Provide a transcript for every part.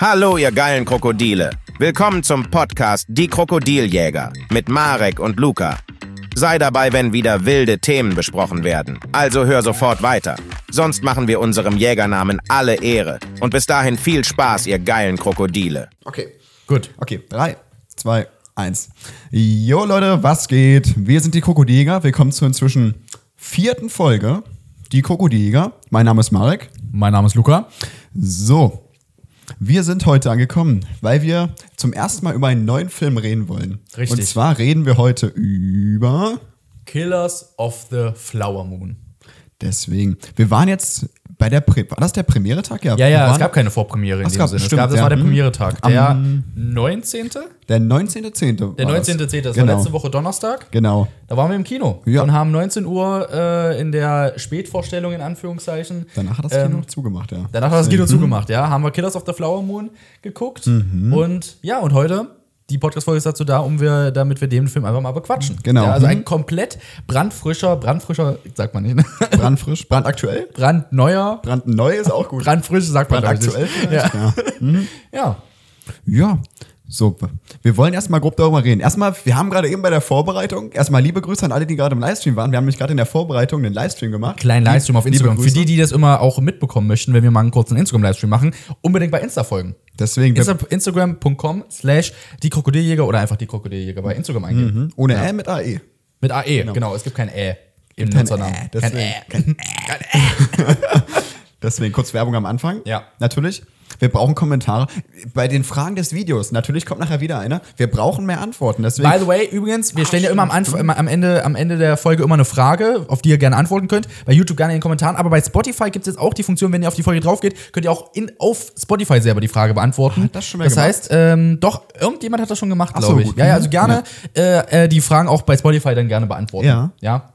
Hallo, ihr geilen Krokodile. Willkommen zum Podcast Die Krokodiljäger mit Marek und Luca. Sei dabei, wenn wieder wilde Themen besprochen werden. Also hör sofort weiter. Sonst machen wir unserem Jägernamen alle Ehre. Und bis dahin viel Spaß, ihr geilen Krokodile. Okay. Gut. Okay, drei, zwei, eins. Jo Leute, was geht? Wir sind die Krokodilger. Willkommen zur inzwischen vierten Folge. Die Krokodilger. Mein Name ist Marek. Mein Name ist Luca. So, wir sind heute angekommen, weil wir zum ersten Mal über einen neuen Film reden wollen. Richtig. Und zwar reden wir heute über. Killers of the Flower Moon. Deswegen, wir waren jetzt bei der. Pre war das der Premiere-Tag? Ja, ja, waren es gab keine Vorpremiere in Es dem gab- Sinne. stimmt, es gab, das ja. war der Hm. Premiere-Tag. Der 19. Der 19.10. Der war das. 19.10. Das war Genau. letzte Woche Donnerstag. Genau. Da waren wir im Kino Ja. und haben 19 Uhr äh, in der Spätvorstellung in Anführungszeichen. Danach hat das ähm, Kino zugemacht, ja. Danach hat das Kino Mhm. zugemacht, ja. Haben wir Killers of the Flower Moon geguckt. Und ja, und heute, die Podcast-Folge ist dazu da, um wir, damit wir den Film einfach mal bequatschen. Genau. Ja, also Mhm. ein komplett brandfrischer, brandfrischer, sagt man nicht, ne? Brandfrisch, brandaktuell. brandneuer, Brandneu ist auch gut. brandfrisch, sagt man Brandaktuell vielleicht? Ja. Ja. ja. Ja, so. Wir wollen erstmal grob darüber reden. Erstmal, wir haben gerade eben bei der Vorbereitung, erstmal liebe Grüße an alle, die gerade im Livestream waren. Wir haben nämlich gerade in der Vorbereitung einen Livestream gemacht. Kleinen Livestream auf Instagram. Für die, die das immer auch mitbekommen möchten, wenn wir mal einen kurzen Instagram-Livestream machen, unbedingt bei Insta folgen. Deswegen, Insta Instagram.com slash die Krokodiljäger oder einfach die Krokodiljäger bei Instagram eingeben. ohne Ä mit AE. Mit AE, genau. Es gibt kein Ä im Kein Nutzernamen. Ä, Kein. Ä. Kein Deswegen kurz Werbung am Anfang. Ja. Natürlich. Wir brauchen Kommentare. Bei den Fragen des Videos, natürlich kommt nachher wieder einer. Wir brauchen mehr Antworten. Deswegen, By the way, übrigens, wir stellen ja immer am, Anf am, Ende, am Ende der Folge immer eine Frage, auf die ihr gerne antworten könnt. Bei YouTube gerne in den Kommentaren. Aber bei Spotify gibt es jetzt auch die Funktion, wenn ihr auf die Folge drauf geht, könnt ihr auch in, auf Spotify selber die Frage beantworten. Hat das schon mal das gemacht? heißt, ähm, doch, irgendjemand hat das schon gemacht, Ach so, glaube ich. Ja, ja, Mhm. also gerne äh, äh, die Fragen auch bei Spotify dann gerne beantworten. Ja. Ja.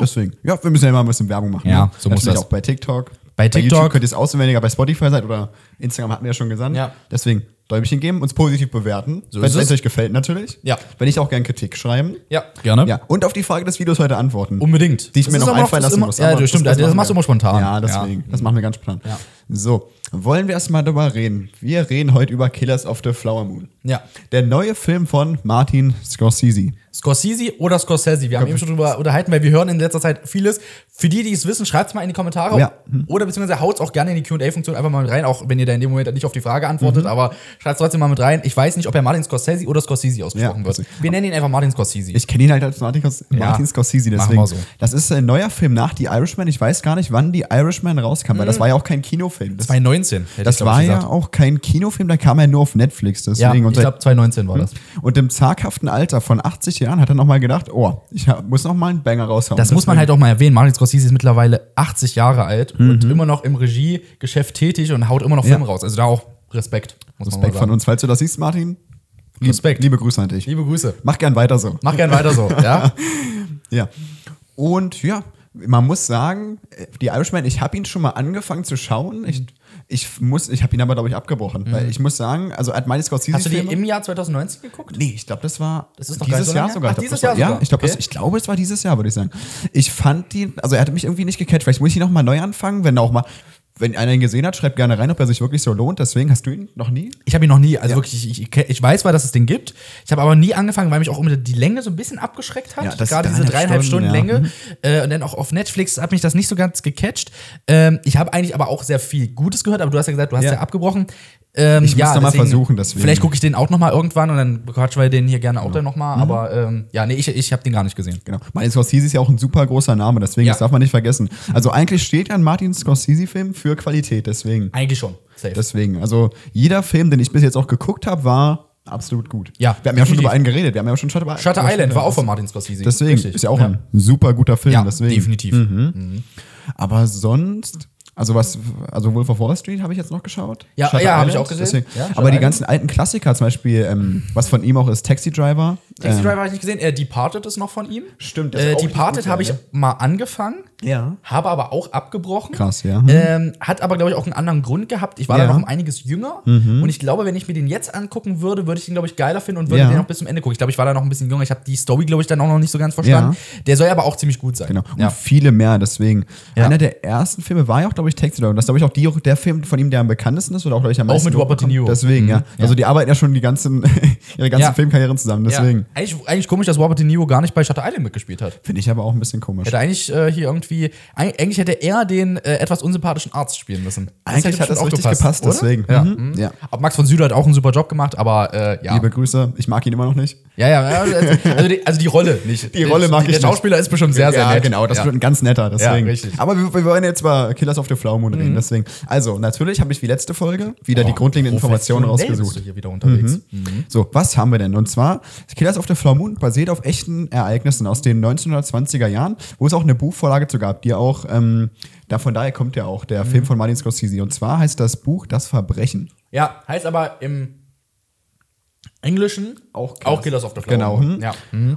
deswegen. Ja, wir müssen ja immer ein bisschen Werbung machen. Ja, ne? so muss Natürlich das. auch bei TikTok. Bei TikTok. YouTube könnt ihr es ihr bei Spotify seid oder Instagram hatten wir ja schon gesagt. Ja. Deswegen Däumchen geben, uns positiv bewerten. So wenn es euch gefällt, natürlich. Ja. Wenn nicht, auch gerne Kritik schreiben. Ja, gerne. Ja, und auf die Frage des Videos heute antworten. Unbedingt. Die ich Das mir noch einfallen das lassen immer, muss. Ja, das stimmt. das Das, machen machst du immer spontan. Ja, deswegen. Das machen wir ganz spontan. Ja. So, wollen wir erstmal darüber reden. Wir reden heute über Killers of the Flower Moon. Ja. Der neue Film von Martin Scorsese. Scorsese oder Scorsese. Wir haben eben schon drüber unterhalten, weil wir hören in letzter Zeit vieles. Für die, die es wissen, schreibt es mal in die Kommentare. Ja. Oder beziehungsweise haut es auch gerne in die QA-Funktion einfach mal mit rein, auch wenn ihr da in dem Moment nicht auf die Frage Mhm. antwortet, aber schreibt es trotzdem mal mit rein. Ich weiß nicht, ob er Martin Scorsese oder Scorsese ausgesprochen Ja, wird. also- Wir nennen ihn einfach Martin Scorsese. Ich kenne ihn halt als Martin, Scors- Ja. Martin Scorsese, deswegen. so. Das ist ein neuer Film nach The Irishman. Ich weiß gar nicht, wann The Irishman rauskam, weil das war ja auch kein Kinofilm. Das, 2019. hätte das ich, glaub ich, war ja auch kein Kinofilm, da kam er nur auf Netflix. Ja, Deswegen. ich und, seit- glaube 2019 war das. und im zaghaften Alter von 80 Jahren hat er nochmal gedacht, oh, ich muss noch mal einen Banger raushauen. Das muss man halt auch mal erwähnen. Martin Scorsese ist mittlerweile 80 Jahre alt Mhm. und immer noch im Regiegeschäft tätig und haut immer noch Filme raus. Also da auch Respekt. Respekt von uns, falls du das siehst, Martin. Respekt. Liebe Grüße an dich. Liebe Grüße. Mach gern weiter so. Mach gern weiter so, ja? Ja. Und ja, man muss sagen, die Irishman, ich habe ihn schon mal angefangen zu schauen. Ich, ich muss, ich habe ihn aber, glaube ich, abgebrochen. Weil ich muss sagen, also at meine Scorsese Mhm. Hast du die Filme- im Jahr 2019 geguckt? Nee, ich glaube, das war Das ist noch dieses so Jahr sogar. Ach, glaub, dieses Jahr Ja, sogar? ich glaube, Okay. ich glaube, es war dieses Jahr, würde ich sagen. Ich fand die, also er hatte mich irgendwie nicht gecatcht. Vielleicht muss ich ihn noch mal neu anfangen, wenn auch mal, wenn einer ihn gesehen hat, schreibt gerne rein, ob er sich wirklich so lohnt. Deswegen hast du ihn noch nie? Ich habe ihn noch nie, also wirklich, ich, ich, ich weiß zwar, dass es den gibt. Ich habe aber nie angefangen, weil mich auch immer die Länge so ein bisschen abgeschreckt hat. Ja, das Gerade diese dreieinhalb Stunden, Stunden, ja. Länge. Äh, und dann auch auf Netflix hat mich das nicht so ganz gecatcht. Ähm, ich habe eigentlich aber auch sehr viel Gutes gehört, aber du hast ja gesagt, du hast ja, Ja. abgebrochen. Ähm, Ich muss ja, mal deswegen- versuchen, deswegen. Vielleicht gucke ich den auch noch mal irgendwann und dann quatschen wir den hier gerne auch dann noch mal. Aber ähm, ja, nee, ich, ich habe den gar nicht gesehen. Genau. Martin Scorsese ist ja auch ein super großer Name, deswegen, Ja. das darf man nicht vergessen. Also eigentlich steht ja ein Martin Scorsese-Film für Qualität, deswegen. Eigentlich schon. Safe. Deswegen, also jeder Film, den ich bis jetzt auch geguckt habe, war absolut gut. Ja, wir haben ja schon über einen geredet. Wir haben ja schon Shutter, Shutter Island war auch von Martin Scorsese. Deswegen Richtig. ist ja auch ja. ein super guter Film. Ja, deswegen. definitiv. Aber sonst, also was, also Wolf of Wall Street habe ich jetzt noch geschaut. Ja, Shutter ja, hab ich auch gesehen. Deswegen. Ja, Aber die ganzen alten Klassiker, zum Beispiel, ähm, was von ihm auch ist, Taxi Driver, Taxi Driver habe ich nicht gesehen. Äh, Departed ist noch von ihm. Stimmt, das Äh, auch Departed habe ich ja. mal angefangen. Ja. Habe aber auch abgebrochen. Krass, ja. Hm. Ähm, hat aber, glaube ich, auch einen anderen Grund gehabt. Ich war Ja. Mhm. da noch um einiges jünger. Und ich glaube, wenn ich mir den jetzt angucken würde, würde ich den, glaube ich, geiler finden und würde Ja. den noch bis zum Ende gucken. Ich glaube, ich war da noch ein bisschen jünger. Ich habe die Story, glaube ich, dann auch noch nicht so ganz verstanden. Der soll aber auch ziemlich gut sein. Genau. Und viele mehr, deswegen. Einer der ersten Filme war ja auch, glaube ich, Taxi Driver. Das ist, glaube ich, auch die, der Film von ihm, der am bekanntesten ist oder auch, glaube ich, am Auch meisten mit Robert De Niro. Deswegen, ja. Also die arbeiten ja schon die ganzen, ihre ganzen Ja. Filmkarrieren zusammen, deswegen. Eigentlich, eigentlich komisch, dass Robert De Niro gar nicht bei Shutter Island mitgespielt hat. Finde ich aber auch ein bisschen komisch. Hätte eigentlich äh, hier irgendwie, eig- eigentlich hätte er den äh, etwas unsympathischen Arzt spielen müssen. Eigentlich hätte hat das bestimmt richtig gepasst, oder? deswegen. Ja. Mhm. Ja. Aber Max von Süder hat auch einen super Job gemacht, aber äh, ja. Liebe Grüße, ich mag ihn immer noch nicht. Ja, ja, ja, also, also, die, also die Rolle nicht. Die Rolle mag der, ich Der Schauspieler ist bestimmt sehr, sehr ja, nett. genau, das ja. wird ein ganz netter, deswegen. richtig. Mhm. Aber wir, wir wollen jetzt über Killers of the Flower Moon reden, deswegen. Also, natürlich habe ich wie letzte Folge wieder die grundlegenden Informationen rausgesucht. Hier wieder unterwegs. So, was haben wir denn? Und zwar, Killers of the Flower Moon basiert auf echten Ereignissen aus den 1920er Jahren, wo es auch eine Buchvorlage zu gab, die auch, ähm, da von daher kommt ja auch der Mhm. Film von Martin Scorsese. Und zwar heißt das Buch Das Verbrechen. Ja, heißt aber im Englischen Auch auch Killers of the Flower Genau. Moon. hm. Ja.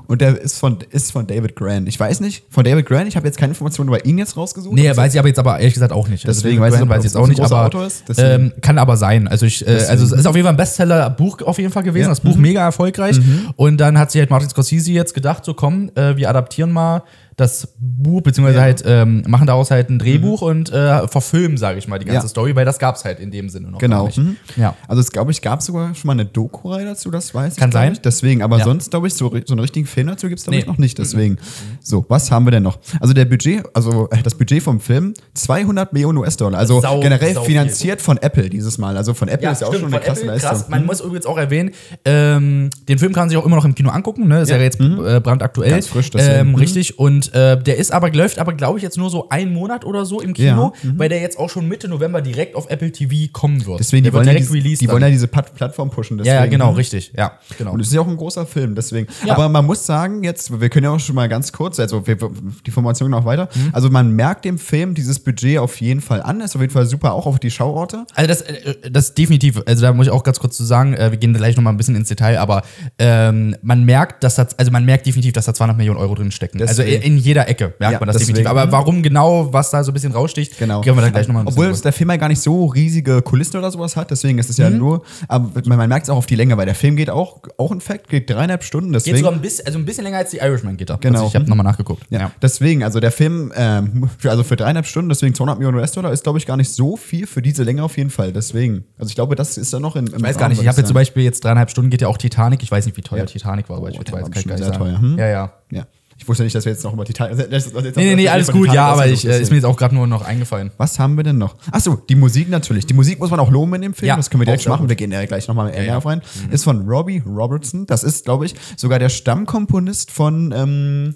Und der ist von, ist von David Grant. Ich weiß nicht, von David Grant, ich habe jetzt keine Informationen über ihn jetzt rausgesucht. Nee, weiß ich aber jetzt aber ehrlich gesagt auch nicht. Deswegen Also, weiß ich weiß jetzt auch nicht, aber Autor ist, ähm, kann aber sein. Also ich, äh, also es ist auf jeden Fall ein Bestseller-Buch auf jeden Fall gewesen. Ja. Das Buch Mhm. mega erfolgreich. Und dann hat sich halt Martin Scorsese jetzt gedacht, so komm, äh, wir adaptieren mal das Buch, beziehungsweise Ja. halt ähm, machen daraus halt ein Drehbuch und äh, verfilmen, sage ich mal, die ganze Ja. Story, weil das gab's halt in dem Sinne noch Genau. gar nicht. Mhm. Ja. Also es glaube ich, gab sogar schon mal eine Doku-Reihe dazu, das weiß ich. Kann sein. Ich. Deswegen, aber Ja. sonst glaube ich, so, so einen richtigen Film dazu gibt es glaube ich Nee. noch nicht. Deswegen. So, was haben wir denn noch? Also der Budget, also äh, das Budget vom Film, 200 Millionen US-Dollar. Also Sau- generell sau finanziert von Apple dieses Mal. Also von Apple ist ja auch schon eine krasse Apple, Leistung. krass. Man muss übrigens auch erwähnen, ähm, den Film kann man sich auch immer noch im Kino angucken, ne? Ist ja, jetzt äh, brandaktuell. Ganz frisch, deswegen. ähm, Mhm. Richtig. Und äh, der ist aber, läuft aber, glaube ich, jetzt nur so einen Monat oder so im Kino, Ja. Mhm. weil der jetzt auch schon Mitte November direkt auf Apple TV kommen wird. Deswegen, die wollen, ja direkt diese, die wollen ja diese Plattform pushen. Deswegen. ja, genau, Mhm. richtig. Ja, genau. Und es ist ja auch ein großer Film, deswegen. Ja. Aber man muss sagen, jetzt, wir können ja auch schon mal ganz kurz, also wir, die Formation noch weiter. Mhm. Also man merkt dem Film dieses Budget auf jeden Fall an. Ist auf jeden Fall super, auch auf die Schauorte. Also das, äh, das definitiv, also da muss ich auch ganz kurz zu sagen, äh, wir gehen gleich noch mal ein bisschen ins Detail, aber ähm, man merkt, dass das, also man merkt definitiv, dass da 200 Millionen Euro drin stecken. Also Deswegen. In jeder Ecke merkt Ja, man das deswegen. definitiv. Aber warum genau, was da so ein bisschen raussticht, Genau. gehen wir dann gleich noch mal ein Obwohl der Film ja gar nicht so riesige Kulissen oder sowas hat, deswegen ist es Mhm. ja nur, aber man, man merkt es auch auf die Länge, weil der Film geht auch, auch ein Fact, geht dreieinhalb Stunden, Geht deswegen. sogar ein bisschen, also ein bisschen länger als die Irishman geht er. Genau. Also ich habe nochmal nachgeguckt. ja, deswegen, also der Film, ähm, für, also für dreieinhalb Stunden, deswegen 200 Millionen US-Dollar, ist glaube ich gar nicht so viel für diese Länge auf jeden Fall. Deswegen, also ich glaube, das ist dann noch in. Ich weiß gar nicht, ich habe jetzt zum Beispiel jetzt dreieinhalb Stunden geht ja auch Titanic. Ich weiß nicht, wie teuer Ja. Titanic war, aber ich Oh, der weiß kann ich gar nicht sehr sagen. teuer, hm? Ja, ja. Ja. Ich wusste nicht, dass wir jetzt noch über das- das- Nee, nee, nee, alles gut, ja, aber ich, äh, ist mir jetzt auch gerade nur noch eingefallen. Was haben wir denn noch? Achso, die Musik natürlich. Die Musik muss man auch loben in dem Film. Ja, das können wir direkt machen. gut. Wir gehen ja gleich nochmal Ja, ja. auf rein. Ist von Robbie Robertson. Das ist, glaube ich, sogar der Stammkomponist von. Ähm,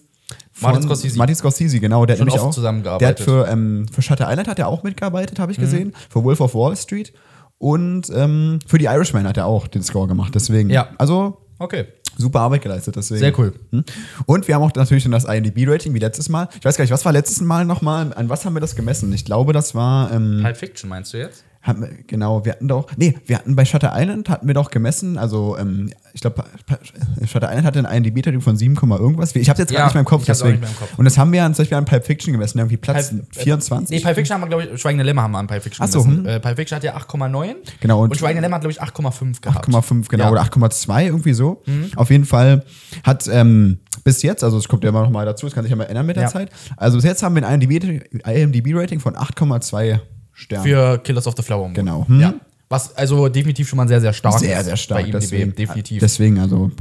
von Martin Scorsese. Martin Scorsese, genau. Der hat Schon nämlich oft auch, zusammengearbeitet. Der hat für, ähm, für Shutter Island hat er auch mitgearbeitet, habe ich Mhm. gesehen. Für Wolf of Wall Street. Und ähm, für die Irishman hat er auch den Score gemacht. Deswegen. Ja. Also Okay. Super Arbeit geleistet. Deswegen. Sehr cool. Hm? Und wir haben auch natürlich dann das IMDb-Rating wie letztes Mal. Ich weiß gar nicht, was war letztes Mal nochmal? An was haben wir das gemessen? Ich glaube, das war. Ähm, Pulp Fiction meinst du jetzt? Haben wir, genau, wir hatten doch. Nee, wir hatten bei Shutter Island hatten wir doch gemessen. Also, ähm, ich glaube, Shutter Island hatte ein IMDb-Rating von 7, Komma irgendwas. Ich habe jetzt Ja, gar nicht mehr im Kopf. Deswegen. mehr im Kopf. Und das haben wir an, zum Beispiel an Pulp Fiction gemessen. Irgendwie Platz Pulp- 24. Nee, Pulp Fiction haben wir, glaube ich, Schweigende Lämmer haben wir an Pulp Fiction Ach so, gemessen. hm. Äh, Pulp Fiction hat ja 8,9. Genau, und- Und, Schweigende Lämmer hat, glaube ich, 8,5 gehabt. 8,5, genau, Ja. Mhm. oder 8,2, irgendwie so. Auf jeden Fall hat ähm, bis jetzt, also es kommt ja immer noch mal dazu, es kann sich ja mal ändern mit der Ja. Zeit. Also bis jetzt haben wir ein IMDb-Rating von 8,2 Sternen. Für Killers of the Flower Moon. Genau. Hm. Ja. Was also definitiv schon mal sehr, sehr stark sehr, ist sehr stark. bei IMDb. deswegen, definitiv. Deswegen, also,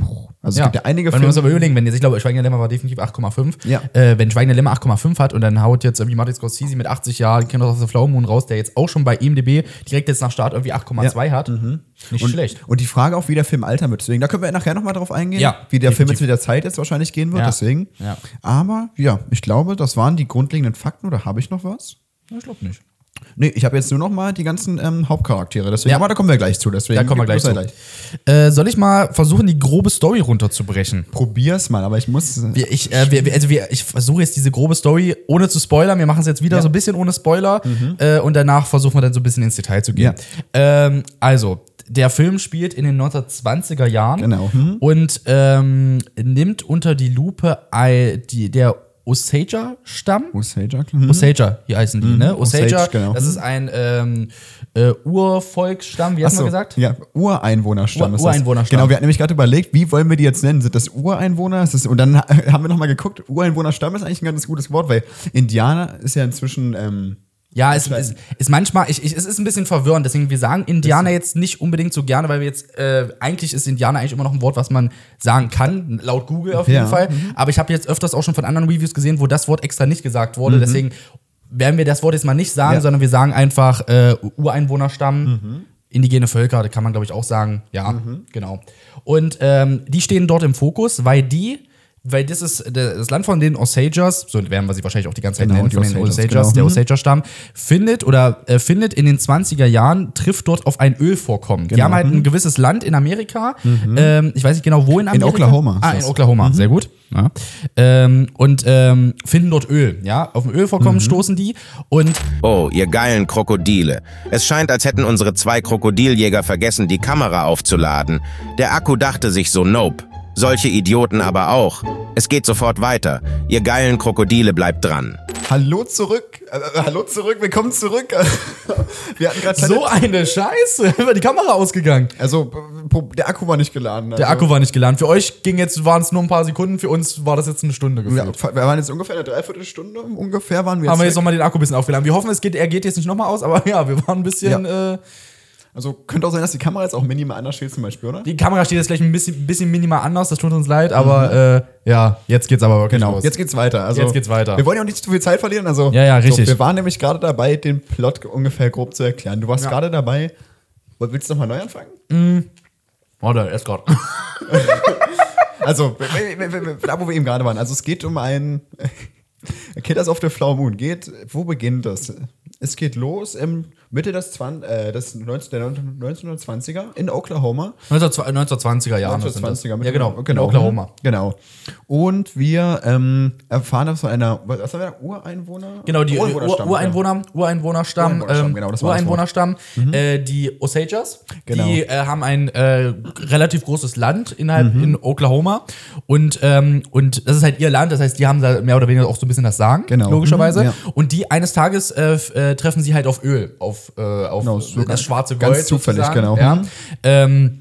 also es gibt ja einige Weil man muss aber Filme. überlegen, wenn jetzt, ich glaube, Schweigende Lämmer war definitiv 8,5. Ja. Äh, wenn Schweigende Lämmer 8,5 hat und dann haut jetzt irgendwie Martin Scorsese mit 80 Jahren Killers of the Flower Moon raus, der jetzt auch schon bei IMDb direkt jetzt nach Start irgendwie 8,2 hat. Nicht Und, schlecht. und die Frage auch, wie der Film altern wird. Deswegen, da können wir nachher nochmal drauf eingehen, Ja, wie der Film definitiv. jetzt mit der Zeit jetzt wahrscheinlich gehen wird. Ja. Deswegen. Ja. Aber ja, ich glaube, das waren die grundlegenden Fakten. Oder habe ich noch was? Ich glaube nicht. Nee, ich habe jetzt nur noch mal die ganzen ähm, Hauptcharaktere. Deswegen, Ja. aber da kommen wir gleich zu. Deswegen Da kommen wir gleich zu. er Äh, soll ich mal versuchen, die grobe Story runterzubrechen? Probier's mal, aber ich muss. Wir, ich, äh, wir, also wir, ich versuche jetzt diese grobe Story ohne zu spoilern. Wir machen es jetzt wieder Ja. Mhm. so ein bisschen ohne Spoiler. Äh, und danach versuchen wir dann so ein bisschen ins Detail zu gehen. Ähm, also, der Film spielt in den 1920er Jahren Genau. Mhm. und ähm, nimmt unter die Lupe die, der Osage-Stamm. Osage, mhm. Osage, hier heißen die, ne? Osage, Osage, genau. das ist ein ähm, äh, Urvolksstamm, wie hast du gesagt? Ja, Ureinwohnerstamm Ur-. Ureinwohnerstamm. Genau, wir hatten nämlich gerade überlegt, wie wollen wir die jetzt nennen? Sind das Ureinwohner? Ist das, und dann ha- haben wir nochmal geguckt, Ureinwohnerstamm ist eigentlich ein ganz gutes Wort, weil Indianer ist ja inzwischen, ähm, Ja, es ist, ist manchmal, ich, ich, es ist ein bisschen verwirrend, deswegen wir sagen Indianer jetzt nicht unbedingt so gerne, weil wir jetzt, äh, eigentlich ist Indianer eigentlich immer noch ein Wort, was man sagen kann, laut Google auf jeden Ja. Fall. Aber ich habe jetzt öfters auch schon von anderen Reviews gesehen, wo das Wort extra nicht gesagt wurde, Mhm. deswegen werden wir das Wort jetzt mal nicht sagen, Ja. sondern wir sagen einfach äh, Ureinwohnerstamm. Mhm. Indigene Völker, da kann man, glaube ich, auch sagen. Ja, genau. Und ähm, die stehen dort im Fokus, weil die, weil das ist das Land von den Osages, so werden wir sie wahrscheinlich auch die ganze Zeit Genau, nennen, die von den Osages, Osages, genau. der Mhm. Osage-Stamm, findet oder äh, findet in den 20er Jahren, trifft dort auf ein Ölvorkommen. Die Genau. haben halt ein gewisses Land in Amerika, ähm, ich weiß nicht genau wo in Amerika. Oklahoma ist Ah, in. Oklahoma, sehr gut. Ja. Ähm, und ähm, finden dort Öl, ja. Auf dem Ölvorkommen stoßen die und Oh, ihr geilen Krokodile. Es scheint, als hätten unsere zwei Krokodiljäger vergessen, die Kamera aufzuladen. Der Akku dachte sich so, nope. Solche Idioten aber auch. Es geht sofort weiter. Ihr geilen Krokodile bleibt dran. Hallo zurück, äh, hallo zurück, willkommen zurück. wir hatten gerade so eine Scheiße, war die Kamera ausgegangen. also der Akku war nicht geladen. Der also, Akku war nicht geladen. Für euch ging jetzt, waren es nur ein paar Sekunden, für uns war das jetzt eine Stunde Ja, gefühlt. wir waren jetzt ungefähr eine Dreiviertelstunde, ungefähr waren wir Haben wir jetzt. jetzt nochmal den Akku ein bisschen aufgeladen. Wir hoffen, es geht, er geht jetzt nicht nochmal aus, aber ja, wir waren ein bisschen. Äh, also könnte auch sein, dass die Kamera jetzt auch minimal anders steht zum Beispiel, oder? die Kamera steht jetzt gleich ein bisschen, bisschen minimal anders, das tut uns leid, aber äh, ja, jetzt geht's aber wirklich Genau, los. jetzt geht's weiter. Also, Jetzt geht's weiter. Wir wollen ja auch nicht zu viel Zeit verlieren. Also, Ja, ja, richtig. So, wir waren nämlich gerade dabei, den Plot ungefähr grob zu erklären. Du warst Ja. gerade dabei. Willst du nochmal neu anfangen? Warte, erst gerade. Also, da wo wir eben gerade waren. Also, es geht um ein. Killers of the Flower Moon. Geht, wo beginnt das? Es geht los im Mitte des, 20, äh, des 19, der 1920er in Oklahoma. 1920er Jahren. 1920er. Ja, genau, genau. In Oklahoma. Genau. Und wir ähm, erfahren das von einer, was war der, Ureinwohner? Genau, die Ur Ureinwohnerstamm, Ureinwohner, Ureinwohnerstamm, Ureinwohnerstamm, ähm, genau, das. Ureinwohnerstamm, äh, die Osages, Genau. die äh, haben ein äh, relativ großes Land innerhalb Mhm. in Oklahoma und, ähm, und das ist halt ihr Land, das heißt, die haben da mehr oder weniger auch so ein bisschen das Sagen, Genau. logischerweise. Mhm, ja. Und die eines Tages äh, treffen sie halt auf Öl, auf, äh, auf Genau, so das ganz- schwarze ganz Gold. zufällig, sozusagen, genau. Ja. Mhm. Ähm,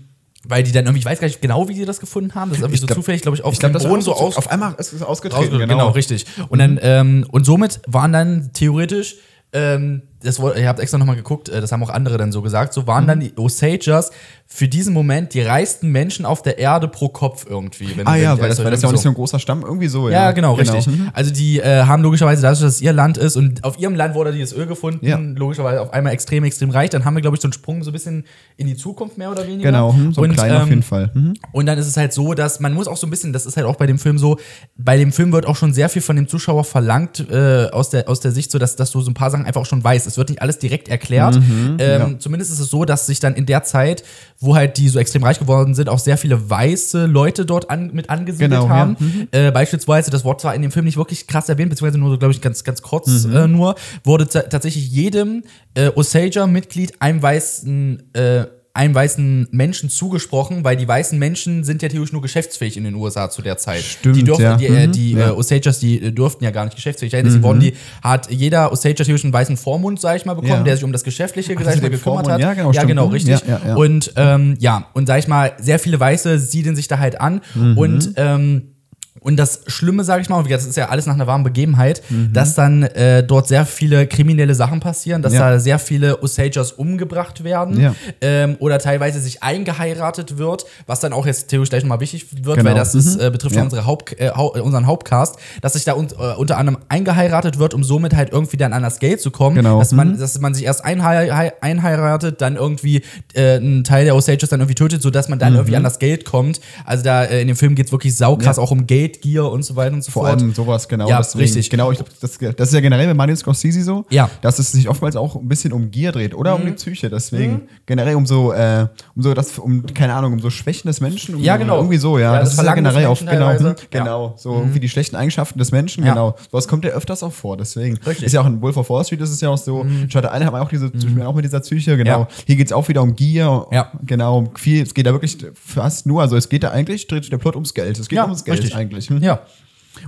weil die dann irgendwie, ich weiß gar nicht genau, wie sie das gefunden haben. Das ist irgendwie so glaub- zufällig, glaube ich, auf Ich glaube, dem Boden so aus, auf einmal ist es ausgetreten. Rausge- genau. richtig. Und dann ähm, und somit waren dann theoretisch ähm, das ihr habt extra nochmal geguckt, äh, das haben auch andere dann so gesagt, so Mhm. waren dann die Osagers für diesen Moment die reichsten Menschen auf der Erde pro Kopf irgendwie. Wenn, Ah wenn ja, weil das, weil das ja auch nicht so ein großer Stamm, irgendwie so. ja, genau, richtig. Mhm. Also die äh, haben logischerweise, dadurch, dass es ihr Land ist und auf ihrem Land wurde dieses Öl gefunden, Ja. logischerweise auf einmal extrem, extrem reich. Dann haben wir, glaube ich, so einen Sprung so ein bisschen in die Zukunft mehr oder weniger. Genau, hm, so und, kleiner auf ähm, jeden Fall. Mhm. und dann ist es halt so, dass man muss auch so ein bisschen, das ist halt auch bei dem Film so, bei dem Film wird auch schon sehr viel von dem Zuschauer verlangt, äh, aus, der, aus der Sicht, so dass, dass du so ein paar Sachen einfach auch schon weißt. Es wird nicht alles direkt erklärt. ähm, ja. Zumindest ist es so, dass sich dann in der Zeit, wo halt die so extrem reich geworden sind, auch sehr viele weiße Leute dort an, mit angesiedelt Genau, ja. haben. Äh, beispielsweise, das Wort zwar in dem Film nicht wirklich krass erwähnt, beziehungsweise nur, glaube ich, ganz, ganz kurz Mhm. äh, nur, wurde ta- tatsächlich jedem äh, Osager-Mitglied einem weißen äh, einem weißen Menschen zugesprochen, weil die weißen Menschen sind ja theoretisch nur geschäftsfähig in den USA zu der Zeit. Stimmt, die durften, ja. die, äh, Mhm, die ja. äh, Osagers, die äh, durften ja gar nicht geschäftsfähig sein. Deswegen wurden die, hat jeder Osager theoretisch einen weißen Vormund, sag ich mal, bekommen, Ja. der sich um das Geschäftliche, Ach, also mal, gekümmert Vormund, hat. ja, genau, ja, genau Mhm, richtig. Und ähm, ja, und sag ich mal, sehr viele Weiße siedeln sich da halt an Mhm. und ähm, und das Schlimme, sage ich mal, das ist ja alles nach einer warmen Begebenheit, Mhm. dass dann äh, dort sehr viele kriminelle Sachen passieren, dass Ja. da sehr viele Osagers umgebracht werden Ja. ähm, oder teilweise sich eingeheiratet wird, was dann auch jetzt theoretisch gleich nochmal wichtig wird, Genau. weil das ist, Mhm. äh, betrifft Ja. unsere Haupt, äh, äh, unseren Hauptcast, dass sich da un äh, unter anderem eingeheiratet wird, um somit halt irgendwie dann an das Geld zu kommen, Genau. dass, man, Mhm. dass man sich erst einhei hei- einheiratet, dann irgendwie äh, einen Teil der Osagers dann irgendwie tötet, sodass man dann Mhm. irgendwie an das Geld kommt. Also da in dem Film geht es wirklich saukrass auch um Geld Gate Gear und so weiter und so Vor fort. allem sowas, genau. Ja, deswegen, richtig. Genau, ich glaub, das, das ist ja generell bei Martin Scorsese so, Ja. Mhm. dass es sich oftmals auch ein bisschen um Gier dreht oder um die Psyche. Deswegen generell um so, äh, um so das, um, keine Ahnung, um so Schwächen des Menschen. Um, Ja, genau. Irgendwie so, ja. Ja, das, das ist ja generell Menschen genau. hm, Genau. Ja. Mhm. So irgendwie die schlechten Eigenschaften des Menschen, genau. Sowas kommt ja öfters auch vor. Deswegen Richtig. Mhm. ist ja auch in Wolf of Wall Street ist es ja auch so. Schaut eine haben auch diese, auch mit dieser Psyche, genau. Hier geht es auch wieder um Gier. Ja. Genau, um viel. Es geht da wirklich fast nur, also es geht da eigentlich, dreht sich der Plot ums Geld. Es geht Ja, ums Geld richtig. Eigentlich. Hm? Ja.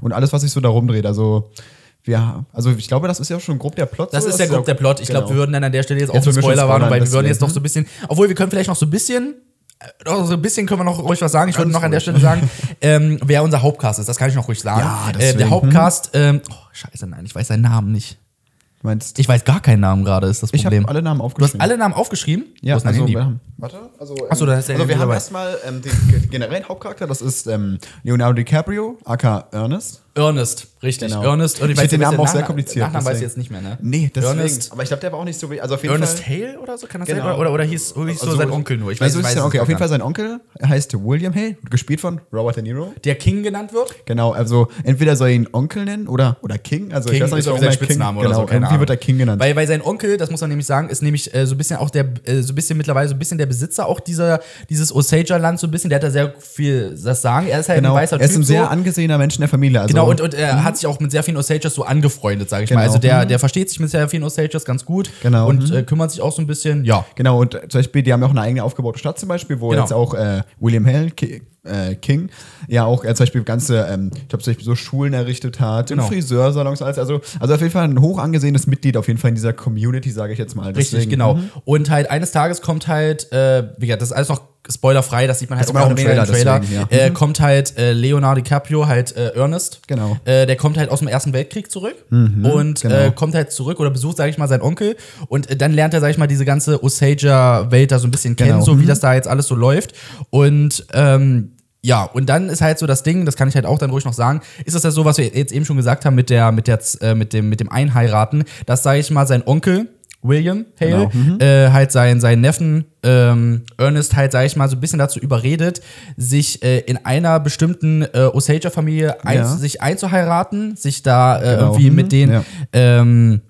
Und alles, was sich so darum dreht. Also, wir, also ich glaube, das ist ja schon grob der Plot. Das so, ist ja grob der Plot. Ich glaube, genau. wir würden dann an der Stelle jetzt auch Jetzt eine wir schon Spoilerwarnung, weil wir würden jetzt noch so ein bisschen, obwohl wir können vielleicht noch so ein bisschen, äh, noch so ein bisschen können wir noch ruhig was sagen. Ich würde noch an der. Stelle sagen, ähm, wer unser Hauptcast ist. Das kann ich noch ruhig sagen. Ja, äh, der Hauptcast, ähm, oh, scheiße, nein, ich weiß seinen Namen nicht. Meinst, Ich weiß gar keinen Namen gerade, ist das ich habe Problem. alle Namen du hast aufgeschrieben. alle Namen aufgeschrieben? ja, Wo ist dein also, Handy? wir haben, warte, also, ähm, Ach so, da ist der also wir haben dabei. erstmal ähm, den generellen Hauptcharakter, das ist ähm, Leonardo DiCaprio, aka Ernest. Ernest, richtig. Genau. Ernest. Und Ich finde den Namen auch sehr kompliziert, Nachnamen weiß ich jetzt nicht mehr, ne? Nee, deswegen. Ernest, Aber ich glaube, der war auch nicht so wie, also auf jeden Ernest Fall. Hale oder so, kann das Genau. sein? Oder, oder hieß, hieß so Also, sein Onkel nur? Ich weiß, also ich ist weiß okay, nicht auf jeden. Fall sein Onkel heißt William Hale, gespielt von Robert De Niro. Der King genannt wird? Genau, also entweder soll er ihn Onkel nennen oder, oder King. Also King ich weiß ist nicht, warum sein Spitzname King, oder genau, so, keine Irgendwie Ahnung. wird er King genannt. Weil, weil sein Onkel, das muss man nämlich sagen, ist nämlich äh, so ein bisschen auch der, äh, so ein bisschen mittlerweile so ein bisschen der Besitzer auch dieser, dieses Osage-Land so ein bisschen. Der hat da sehr viel das Sagen. Er ist halt genau, ein weißer er ist Typ. ein sehr angesehener Mensch in der Familie. Also, Genau, und, und er hat sich auch mit sehr vielen Osagers so angefreundet, sage ich mal. Genau. Also der, Mhm. der versteht sich mit sehr vielen Osagers ganz gut Genau. und Mhm. äh, kümmert sich auch so ein bisschen, ja. Genau, und zum Beispiel, die haben ja auch eine eigene aufgebaute Stadt zum Beispiel, wo Genau. jetzt auch äh, William Ki äh, King, ja auch äh, zum Beispiel ganze, ähm, ich glaube, zum Beispiel so Schulen errichtet hat, Genau. Friseursalons, alles. Also, also auf jeden Fall ein hoch angesehenes Mitglied auf jeden Fall in dieser Community, sage ich jetzt mal. Richtig, Deswegen, genau. mhm. Und halt eines Tages kommt halt, äh, wie gesagt, das ist alles noch spoilerfrei, das sieht man halt Das man auch im Trailer, Trailer. deswegen, ja. Äh, kommt halt äh, Leonardo DiCaprio, halt äh, Ernest. Genau. Äh, der kommt halt aus dem Ersten Weltkrieg zurück und genau. äh, kommt halt zurück oder besucht, sage ich mal, seinen Onkel. Und äh, dann lernt er, sage ich mal, diese ganze Osager-Welt da so ein bisschen kennen, Genau. so wie Mhm. das da jetzt alles so läuft. Und ähm, ja, und dann ist halt so das Ding, das kann ich halt auch dann ruhig noch sagen, ist das ja so, was wir jetzt eben schon gesagt haben mit der, mit der, äh, mit dem, mit dem Einheiraten, dass, sage ich mal, sein Onkel, William Hale, Genau, äh, halt seinen, seinen Neffen ähm, Ernest halt, sag ich mal, so ein bisschen dazu überredet, sich äh, in einer bestimmten äh, Osage-Familie ein, Ja. sich einzuheiraten, sich da äh, Genau, irgendwie mhm, mit denen ja. ähm,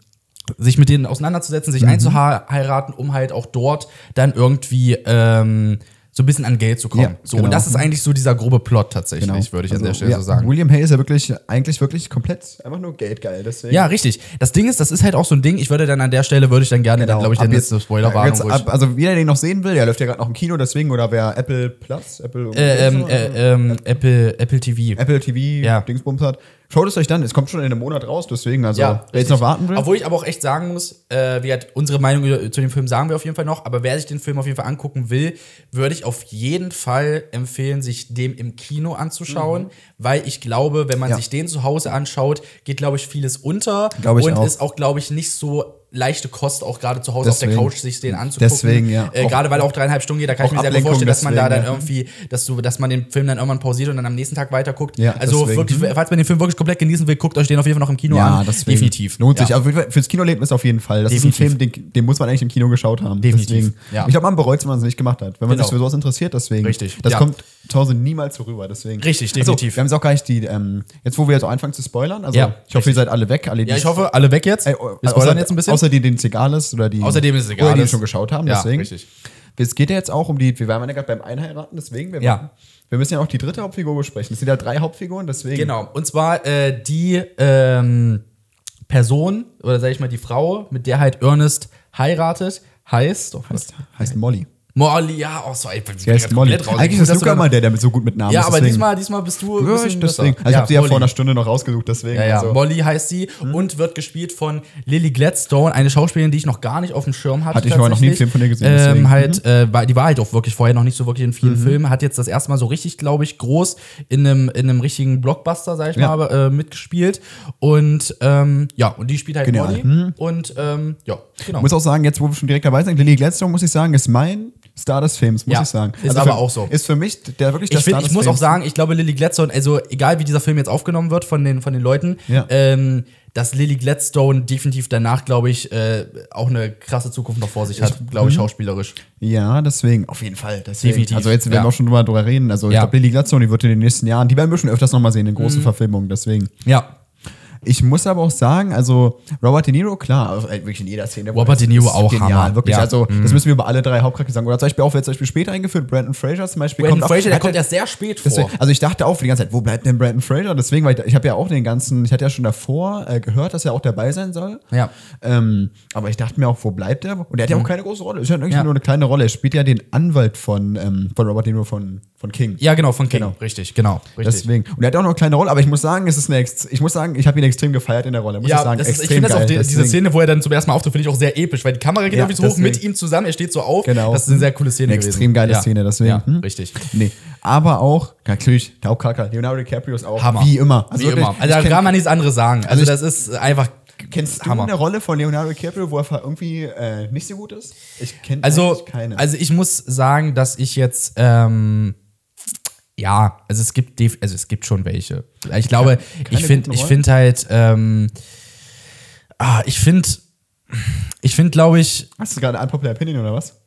sich mit denen auseinanderzusetzen, Mhm. sich einzuheiraten, um halt auch dort dann irgendwie ähm, so ein bisschen an Geld zu kommen. Ja, so, genau. und das ist eigentlich so dieser grobe Plot tatsächlich, Genau. würde ich an Also, der Stelle ja, so sagen. William Hale ist ja wirklich, eigentlich wirklich komplett einfach nur geldgeil. Deswegen. Ja, richtig. Das Ding ist, das ist halt auch so ein Ding. Ich würde dann an der Stelle, würde ich dann gerne, Genau. glaube ich, Ab dann jetzt- jetzt eine Spoilerwarnung ab, Also, jeder, den noch sehen will, der läuft ja gerade noch im Kino, deswegen, oder wer Apple Plus, Apple, äh, ähm, äh, ähm, Apple, Apple TV. Apple TV, Ja. Dingsbums hat. Schaut es euch dann, es kommt schon in einem Monat raus, deswegen, also, wer jetzt noch warten will. Obwohl ich aber auch echt sagen muss, äh, wie hat unsere Meinung zu dem Film sagen wir auf jeden Fall noch, aber wer sich den Film auf jeden Fall angucken will, würde ich auf jeden Fall empfehlen, sich dem im Kino anzuschauen, weil ich glaube, wenn man Mhm. Ja. sich den zu Hause anschaut, geht, glaube ich, vieles unter Glaube ich und auch. ist auch, glaube ich, nicht so leichte Kost, auch gerade zu Hause auf Deswegen. der Couch sich den anzugucken. Deswegen, ja. Äh, gerade weil auch dreieinhalb Stunden geht, da kann ich mir sehr gut Ablenkung vorstellen, dass man da dann irgendwie, dass du, dass man den Film dann irgendwann pausiert und dann am nächsten Tag weiterguckt. Ja, also deswegen. wirklich, falls man den Film wirklich komplett genießen will, guckt euch den auf jeden Fall noch im Kino ja, an. deswegen. Definitiv. Lohnt sich. Ja. Aber fürs Kinoerlebnis auf jeden Fall. Das Definitiv. ist ein Film, den, den muss man eigentlich im Kino geschaut haben. Definitiv, Deswegen. ja. Ich glaube, man bereut es, wenn man es nicht gemacht hat. Wenn man Genau. sich für sowas interessiert, deswegen. Richtig, Das kommt zu Hause niemals so rüber, deswegen. Richtig, Achso, definitiv. wir haben es auch gar nicht die, ähm, jetzt wo wir jetzt auch anfangen zu spoilern, also Ja, ich hoffe, ihr seid alle weg, alle, die Ja, ich hoffe, alle weg jetzt. Ey, Wir spoilern jetzt ein bisschen. Außer die, denen es egal ist oder die. Außerdem ist es egal Oder die ist. schon geschaut haben, Ja, deswegen. richtig. Es geht ja jetzt auch um die, wir waren ja gerade beim Einheiraten, deswegen. Wir, Ja. wir müssen ja auch die dritte Hauptfigur besprechen. Es sind ja drei Hauptfiguren, deswegen. Genau. Und zwar äh, die ähm, Person, oder sag ich mal, die Frau, mit der halt Ernest heiratet, heißt. Oh, Heißt, heißt Molly. Molly, ja, oh, so, ich bin grad Molly. raus. Eigentlich ist dass du Luca mal der, der so gut mit Namen Ja, ist. aber deswegen. diesmal, diesmal bist du. Ja, ich, deswegen. Also ich habe sie ja vor einer Stunde noch rausgesucht, deswegen. Ja, ja. also. Molly heißt sie und wird gespielt von Lily Gladstone, eine Schauspielerin, die ich noch gar nicht auf dem Schirm hatte. Hatte ich vorher noch nie einen. Film von ihr gesehen. Ähm, halt, äh, war- die war halt auch wirklich vorher noch nicht so wirklich in vielen Filmen. Hat jetzt das erste Mal so richtig, glaube ich, groß in einem, in einem richtigen Blockbuster, sag ich Ja. mal, äh, mitgespielt. Und ähm, ja, und die spielt halt Genial. Molly. Mhm. Und ähm, ja, genau. Ich muss auch sagen, jetzt wo wir schon direkt dabei sind, Lily Gladstone, muss ich sagen, ist mein Star des Films, muss Ja, ich sagen. ist aber für, auch so. Ist für mich der wirklich der ich, find, Star ich muss auch Films. sagen, ich glaube, Lily Gladstone, also egal wie dieser Film jetzt aufgenommen wird von den, von den Leuten, Ja. ähm, dass Lily Gladstone definitiv danach, glaube ich, äh, auch eine krasse Zukunft noch vor sich hat, glaube ich, schauspielerisch. Ja, deswegen, auf jeden Fall. Deswegen. Definitiv, Also jetzt werden wir auch schon drüber, drüber reden. Also ich glaube, Lily Gladstone, die wird in den nächsten Jahren, die werden wir schon öfters nochmal sehen in großen Verfilmungen, deswegen. Ja. Ich muss aber auch sagen, also Robert De Niro, klar, äh, wirklich in jeder Szene. Robert ist- De Niro ist auch genial, Hammer. wirklich. Ja. Mhm. Also das müssen wir über alle drei Hauptcharaktere sagen. Oder zum Beispiel auch, wer zum Beispiel später eingeführt, Brandon Fraser zum Beispiel. Brandon auch- Fraser, der hat kommt erst sehr spät Deswegen, vor. also ich dachte auch für die ganze Zeit, wo bleibt denn Brandon Fraser? Deswegen, weil ich, ich habe ja auch den ganzen, ich hatte ja schon davor äh, gehört, dass er auch dabei sein soll. Ja. Ähm, aber ich dachte mir auch, wo bleibt er? Und er hat ja auch keine große Rolle. Ist ja eigentlich Mhm. Ja. nur eine kleine Rolle. Er spielt ja den Anwalt von, ähm, von Robert De Niro von, von King. Ja, genau, von King. Genau. Richtig, genau. Richtig. Deswegen. Und er hat auch noch eine kleine Rolle, aber ich muss sagen, es ist eine ex ich muss sagen, ich habe ihn extrem gefeiert in der Rolle. Muss ich Ja, sagen, das ist, ich extrem finde das auch die, diese. Szene, wo er dann zum ersten Mal auftritt, finde ich auch sehr episch, weil die Kamera geht Ja, irgendwie so hoch deswegen. mit ihm zusammen, er steht so auf. Genau. Das ist eine sehr coole Szene Eine gewesen. extrem geile ja. Szene, deswegen. Ja, hm? richtig. Nee. Aber auch, natürlich, der Hauptcharakter, Leonardo DiCaprio ist auch Hammer. wie immer. Wie wirklich, immer. Also da ich kann man nichts anderes sagen. Also, ich- das ist einfach Kennst du Hammer. eine Rolle von Leonardo DiCaprio, wo er irgendwie äh, nicht so gut ist? Ich kenne Also, keine. also ich muss sagen, dass ich jetzt ähm, ja, also es gibt also es gibt schon welche. Ich glaube, keine ich finde ich finde halt ähm, ah, ich finde ich finde glaube ich Hast du gerade Unpopular Opinion oder was?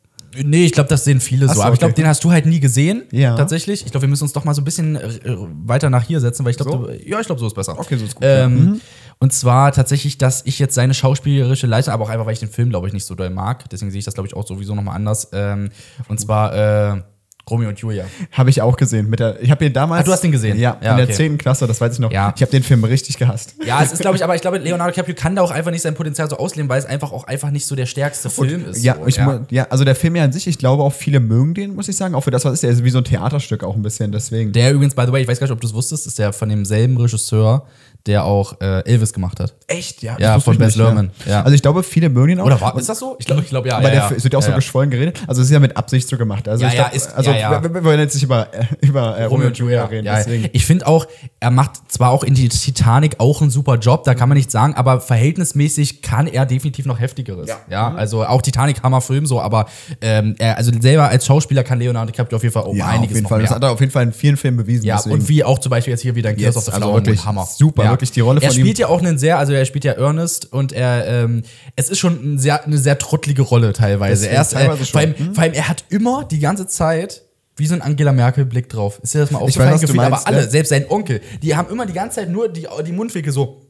Nee, ich glaube, das sehen viele so. so, Aber ich glaube, den hast du halt nie gesehen. Ja. Tatsächlich. Ich glaube, wir müssen uns doch mal so ein bisschen äh, weiter nach hier setzen, weil ich glaube, So? ja, ich glaube, so ist besser. Okay, so ist gut, ja. Ähm, Mhm. Und zwar tatsächlich, dass ich jetzt seine schauspielerische Leistung, aber auch einfach, weil ich den Film, glaube ich, nicht so doll mag. Deswegen sehe ich das, glaube ich, auch sowieso nochmal anders. Ähm, und zwar äh, Romeo und Julia. Habe ich auch gesehen. Mit der, ich habe ihn damals. Ah, du hast den gesehen? Ja, Ja, in der okay. 10. Klasse, das weiß ich noch. Ja. Ich habe den Film richtig gehasst. Ja, es ist, glaube ich, aber ich glaube, Leonardo DiCaprio kann da auch einfach nicht sein Potenzial so ausleben, weil es einfach auch einfach nicht so der stärkste Film ist. Ja, so, ich mu- ja, also der Film ja an sich, ich glaube auch viele mögen den, muss ich sagen. Auch für das, was ist der, ist wie so ein Theaterstück auch ein bisschen, deswegen. Der übrigens, by the way, ich weiß gar nicht, ob du es wusstest, ist der von demselben Regisseur, der auch äh, Elvis gemacht hat. Echt, ja. Ja, von nicht, Luhrmann, ja. Also ich glaube, viele mögen ihn auch. Oder war, Und- ist das so? Ich glaube, ich glaube, ja. aber ja, der ja. Wird ja auch so ja, ja. geschwollen geredet. Also es ist ja mit Absicht so gemacht. Also Ja, ich ja, glaub, ist- also ja, ja. Wir, wollen jetzt nicht über, äh, über äh, Romeo und Julia reden. Ja, deswegen. ich finde auch, er macht zwar auch in die Titanic auch einen super Job, da kann man nichts sagen, aber verhältnismäßig kann er definitiv noch heftigeres. Ja. Ja, also auch Titanic Hammerfilm so, aber ähm, er, also selber als Schauspieler kann Leonardo DiCaprio auf jeden Fall um Ja, einiges auf jeden Fall. mehr. Das hat er auf jeden Fall in vielen Filmen bewiesen. Ja, deswegen. und wie auch zum Beispiel jetzt hier wieder in Jetzt, of the also Flower wirklich Hammer. super, wirklich die Rolle er von spielt ihm- ja auch einen sehr, also er spielt ja Ernest und er, ähm, es ist schon ein sehr, eine sehr trottlige Rolle teilweise. Deswegen Er ist, äh, teilweise vor, allem. Hm? vor allem, er hat immer die ganze Zeit wie so ein Angela Merkel-Blick drauf. Ist dir das mal weiß, aufgefallen? was du aber alle, ja. selbst sein Onkel, die haben immer die ganze Zeit nur die, die Mundwinkel so.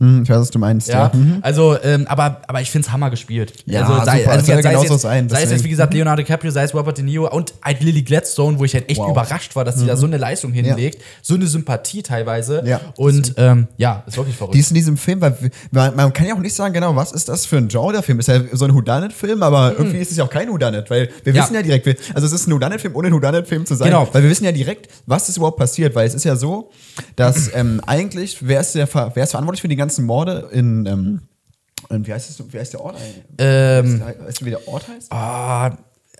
Hm, ich weiß, was du meinst. Ja, Ja. Mhm. also, ähm, aber, aber ich finde es Hammer gespielt. Ja, also, super, das soll ja sei, genauso jetzt, sein, sei es jetzt, wie gesagt, Leonardo DiCaprio, sei es Robert De Niro und halt Lily Gladstone, wo ich halt echt Wow. Mhm. überrascht war, dass sie da so eine Leistung hinlegt, so eine Sympathie teilweise. Ja, und ähm, ja, ist wirklich verrückt. Die ist in diesem Film, weil man, man kann ja auch nicht sagen, genau, was ist das für ein Genre der Film? Ist ja so ein Whodunit-Film, aber irgendwie ist es ja auch kein Whodunit, weil wir Mhm. Ja. wissen ja direkt, also es ist ein Whodunit-Film, ohne ein Whodunit-Film zu sein. Genau. Weil wir wissen ja direkt, was ist überhaupt passiert, weil es ist ja so, dass ähm, eigentlich, wer ist, der, ver- wer ist verantwortlich für die ganzen Morde in, ähm, in wie, heißt es, wie heißt der Ort eigentlich? Ähm, weißt du, wie der Ort heißt? Ah,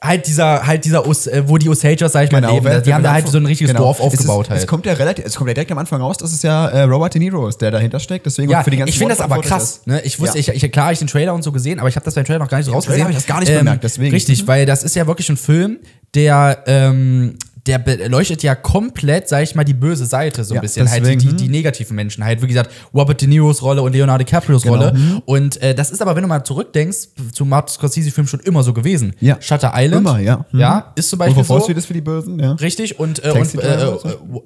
halt dieser, halt dieser, Os, äh, wo die Osagers, sag ich mal, leben. Genau, wer- die haben da halt so ein richtiges genau. Dorf Es aufgebaut ist, halt. Es kommt ja relativ, es kommt ja direkt am Anfang raus, dass es ja äh, Robert De Niro ist, der dahinter steckt. Deswegen ja, für die ganzen ich finde das aber krass. Ne? Ich wusste, Ja. ich, ich, klar habe ich den Trailer und so gesehen, aber ich habe das beim Trailer noch gar nicht so Trailer rausgesehen. hab ich das gar nicht bemerkt, deswegen. Richtig, Mhm. weil das ist ja wirklich ein Film, der ähm, der beleuchtet ja komplett, sag ich mal, die böse Seite so ein Ja, bisschen. Halt die, deswegen, die, hm. die negativen Menschen. Halt, wie gesagt, Robert De Niros Rolle und Leonardo DiCaprios Genau, Rolle. hm. Und äh, das ist aber, wenn du mal zurückdenkst, zu Martin Scorsese-Film schon immer so gewesen. Ja. Shutter Island. Immer, ja. Mhm. Ja, ist zum Beispiel Wolf of Wall so. Street ist für die Bösen, ja. Richtig, und, äh, und äh, äh,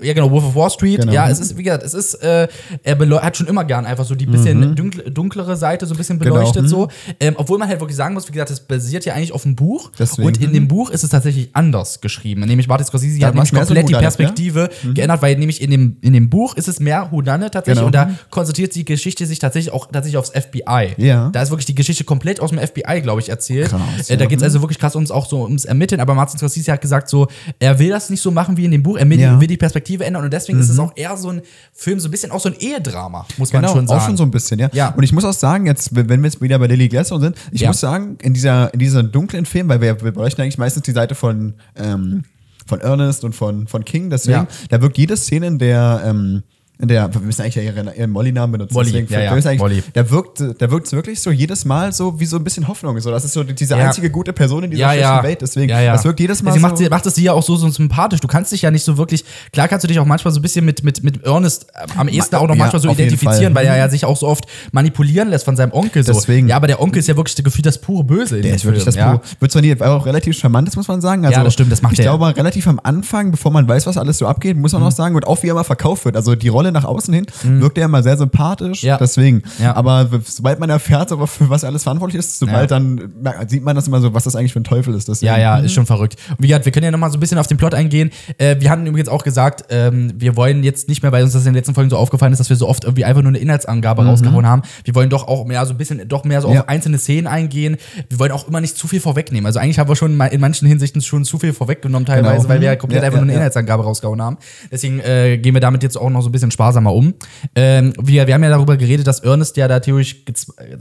ja genau, Wolf of Wall Street. Genau. Ja, es ist, wie gesagt, es ist, äh, er hat schon immer gern einfach so die bisschen dunkle, dunklere Seite so ein bisschen Mhm. Genau, beleuchtet mhm. so. Ähm, obwohl man halt wirklich sagen muss, wie gesagt, das basiert ja eigentlich auf einem Buch. Deswegen, und in mhm. dem Buch ist es tatsächlich anders geschrieben. Nämlich Martin Scorsese Da hat nämlich mehr so komplett die ne? Perspektive geändert, weil nämlich in dem, in dem Buch ist es mehr Whodunit tatsächlich Genau. und da konzentriert die Geschichte sich tatsächlich auch tatsächlich aufs FBI. Ja. Da ist wirklich die Geschichte komplett aus dem FBI, glaube ich, erzählt. Krass, äh, da geht es also wirklich krass ums, auch so ums Ermitteln, aber Martin Scorsese hat gesagt, so, er will das nicht so machen wie in dem Buch, er will, Ja. Mhm. will die Perspektive ändern und deswegen ist es auch eher so ein Film, so ein bisschen auch so ein Ehedrama, muss man Genau, schon sagen. auch schon so ein bisschen, ja. Ja. Und ich muss auch sagen, jetzt, wenn wir jetzt wieder bei Lily Gladstone sind, ich Ja. muss sagen, in dieser, in dieser dunklen Film, weil wir, wir beleuchten eigentlich meistens die Seite von, ähm, von Ernest und von, von King, deswegen, Ja. da wirkt jede Szene, in der, ähm, Der, wir müssen eigentlich ja ihren, ihren Molly-Namen benutzen. Molly, deswegen, ja, ja, Molly. Der wirkt, der wirkt wirklich so jedes Mal so wie so ein bisschen Hoffnung. So, das ist so diese Ja. einzige gute Person in dieser ja. Welt. Deswegen, ja, ja. das wirkt jedes Mal Deswegen so. macht, sie, macht es sie ja auch so, so sympathisch. Du kannst dich ja nicht so wirklich, klar kannst du dich auch manchmal so ein bisschen mit, mit, mit Ernest äh, am ehesten auch noch manchmal so identifizieren, weil er ja sich auch so oft manipulieren lässt von seinem Onkel. So. Deswegen. Ja, aber der Onkel ist ja wirklich gefühlt das pure Böse Der ist wirklich Film, das? Pure. Wird zwar nie, aber auch relativ charmant, das muss man sagen. Also, Ja, das stimmt, das macht Ich er. glaube, relativ am Anfang, bevor man weiß, was alles so abgeht, muss man Mhm. auch sagen, und auch wie er immer verkauft wird. Also die Rolle nach außen hin wirkt er immer sehr sympathisch. Ja. Deswegen. Ja. Aber sobald man erfährt, aber für was er alles verantwortlich ist, sobald Ja. dann sieht man das immer so, was das eigentlich für ein Teufel ist. Deswegen. Ja, ja, ist schon verrückt. Und wie gesagt, wir können ja nochmal so ein bisschen auf den Plot eingehen. Äh, wir hatten übrigens auch gesagt, ähm, wir wollen jetzt nicht mehr, weil uns das in den letzten Folgen so aufgefallen ist, dass wir so oft irgendwie einfach nur eine Inhaltsangabe rausgehauen haben. Wir wollen doch auch mehr so ein bisschen, doch mehr so Ja. auf einzelne Szenen eingehen. Wir wollen auch immer nicht zu viel vorwegnehmen. Also eigentlich haben wir schon mal in manchen Hinsichten schon zu viel vorweggenommen teilweise, Genau. weil wir ja Mhm. komplett Ja, einfach ja, nur eine ja. Inhaltsangabe rausgehauen haben. Deswegen äh, gehen wir damit jetzt auch noch so ein bisschen sparsamer um. Ähm, wir, wir haben ja darüber geredet, dass Ernest ja da theoretisch,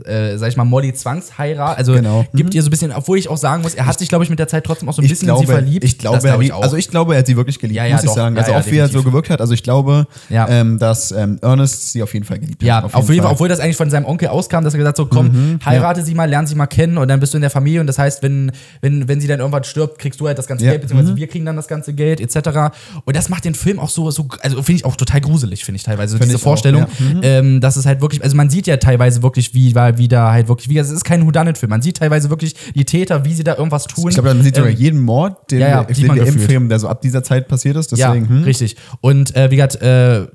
äh, sag ich mal, Molly zwangsheirat, also Genau. gibt ihr so ein bisschen, obwohl ich auch sagen muss, er hat sich, glaube ich, mit der Zeit trotzdem auch so ein Ich bisschen glaube, in sie verliebt. ich glaube, er glaub ich liebt, also ich glaube, er hat sie wirklich geliebt, Ja, ja, muss ich doch. sagen. Ja, Also ja, auch wie er so gewirkt hat. Also ich glaube, Ja. ähm, dass ähm, Ernest sie auf jeden Fall geliebt Ja, hat. auf jeden Fall, obwohl das eigentlich von seinem Onkel auskam, dass er gesagt hat, so komm, heirate sie mal, lern sie mal kennen und dann bist du in der Familie und das heißt, wenn, wenn, wenn sie dann irgendwann stirbt, kriegst du halt das ganze Ja. Geld, beziehungsweise wir kriegen dann das ganze Geld, etc. Und das macht den Film auch so, so also finde ich auch total gruselig, finde ich teilweise, Find diese ich auch, Vorstellung, ja. ähm, dass es halt wirklich, also man sieht ja teilweise wirklich, wie, wie da halt wirklich, wie, es ist kein Whodunit-Film, man sieht teilweise wirklich die Täter, wie sie da irgendwas tun. Ich glaube, man sieht sogar Ähm, jeden Mord, den, ja, ja, den der im. Film, der so ab dieser Zeit passiert ist. Ja, Deswegen, hm? richtig. Und äh, wie gesagt, äh,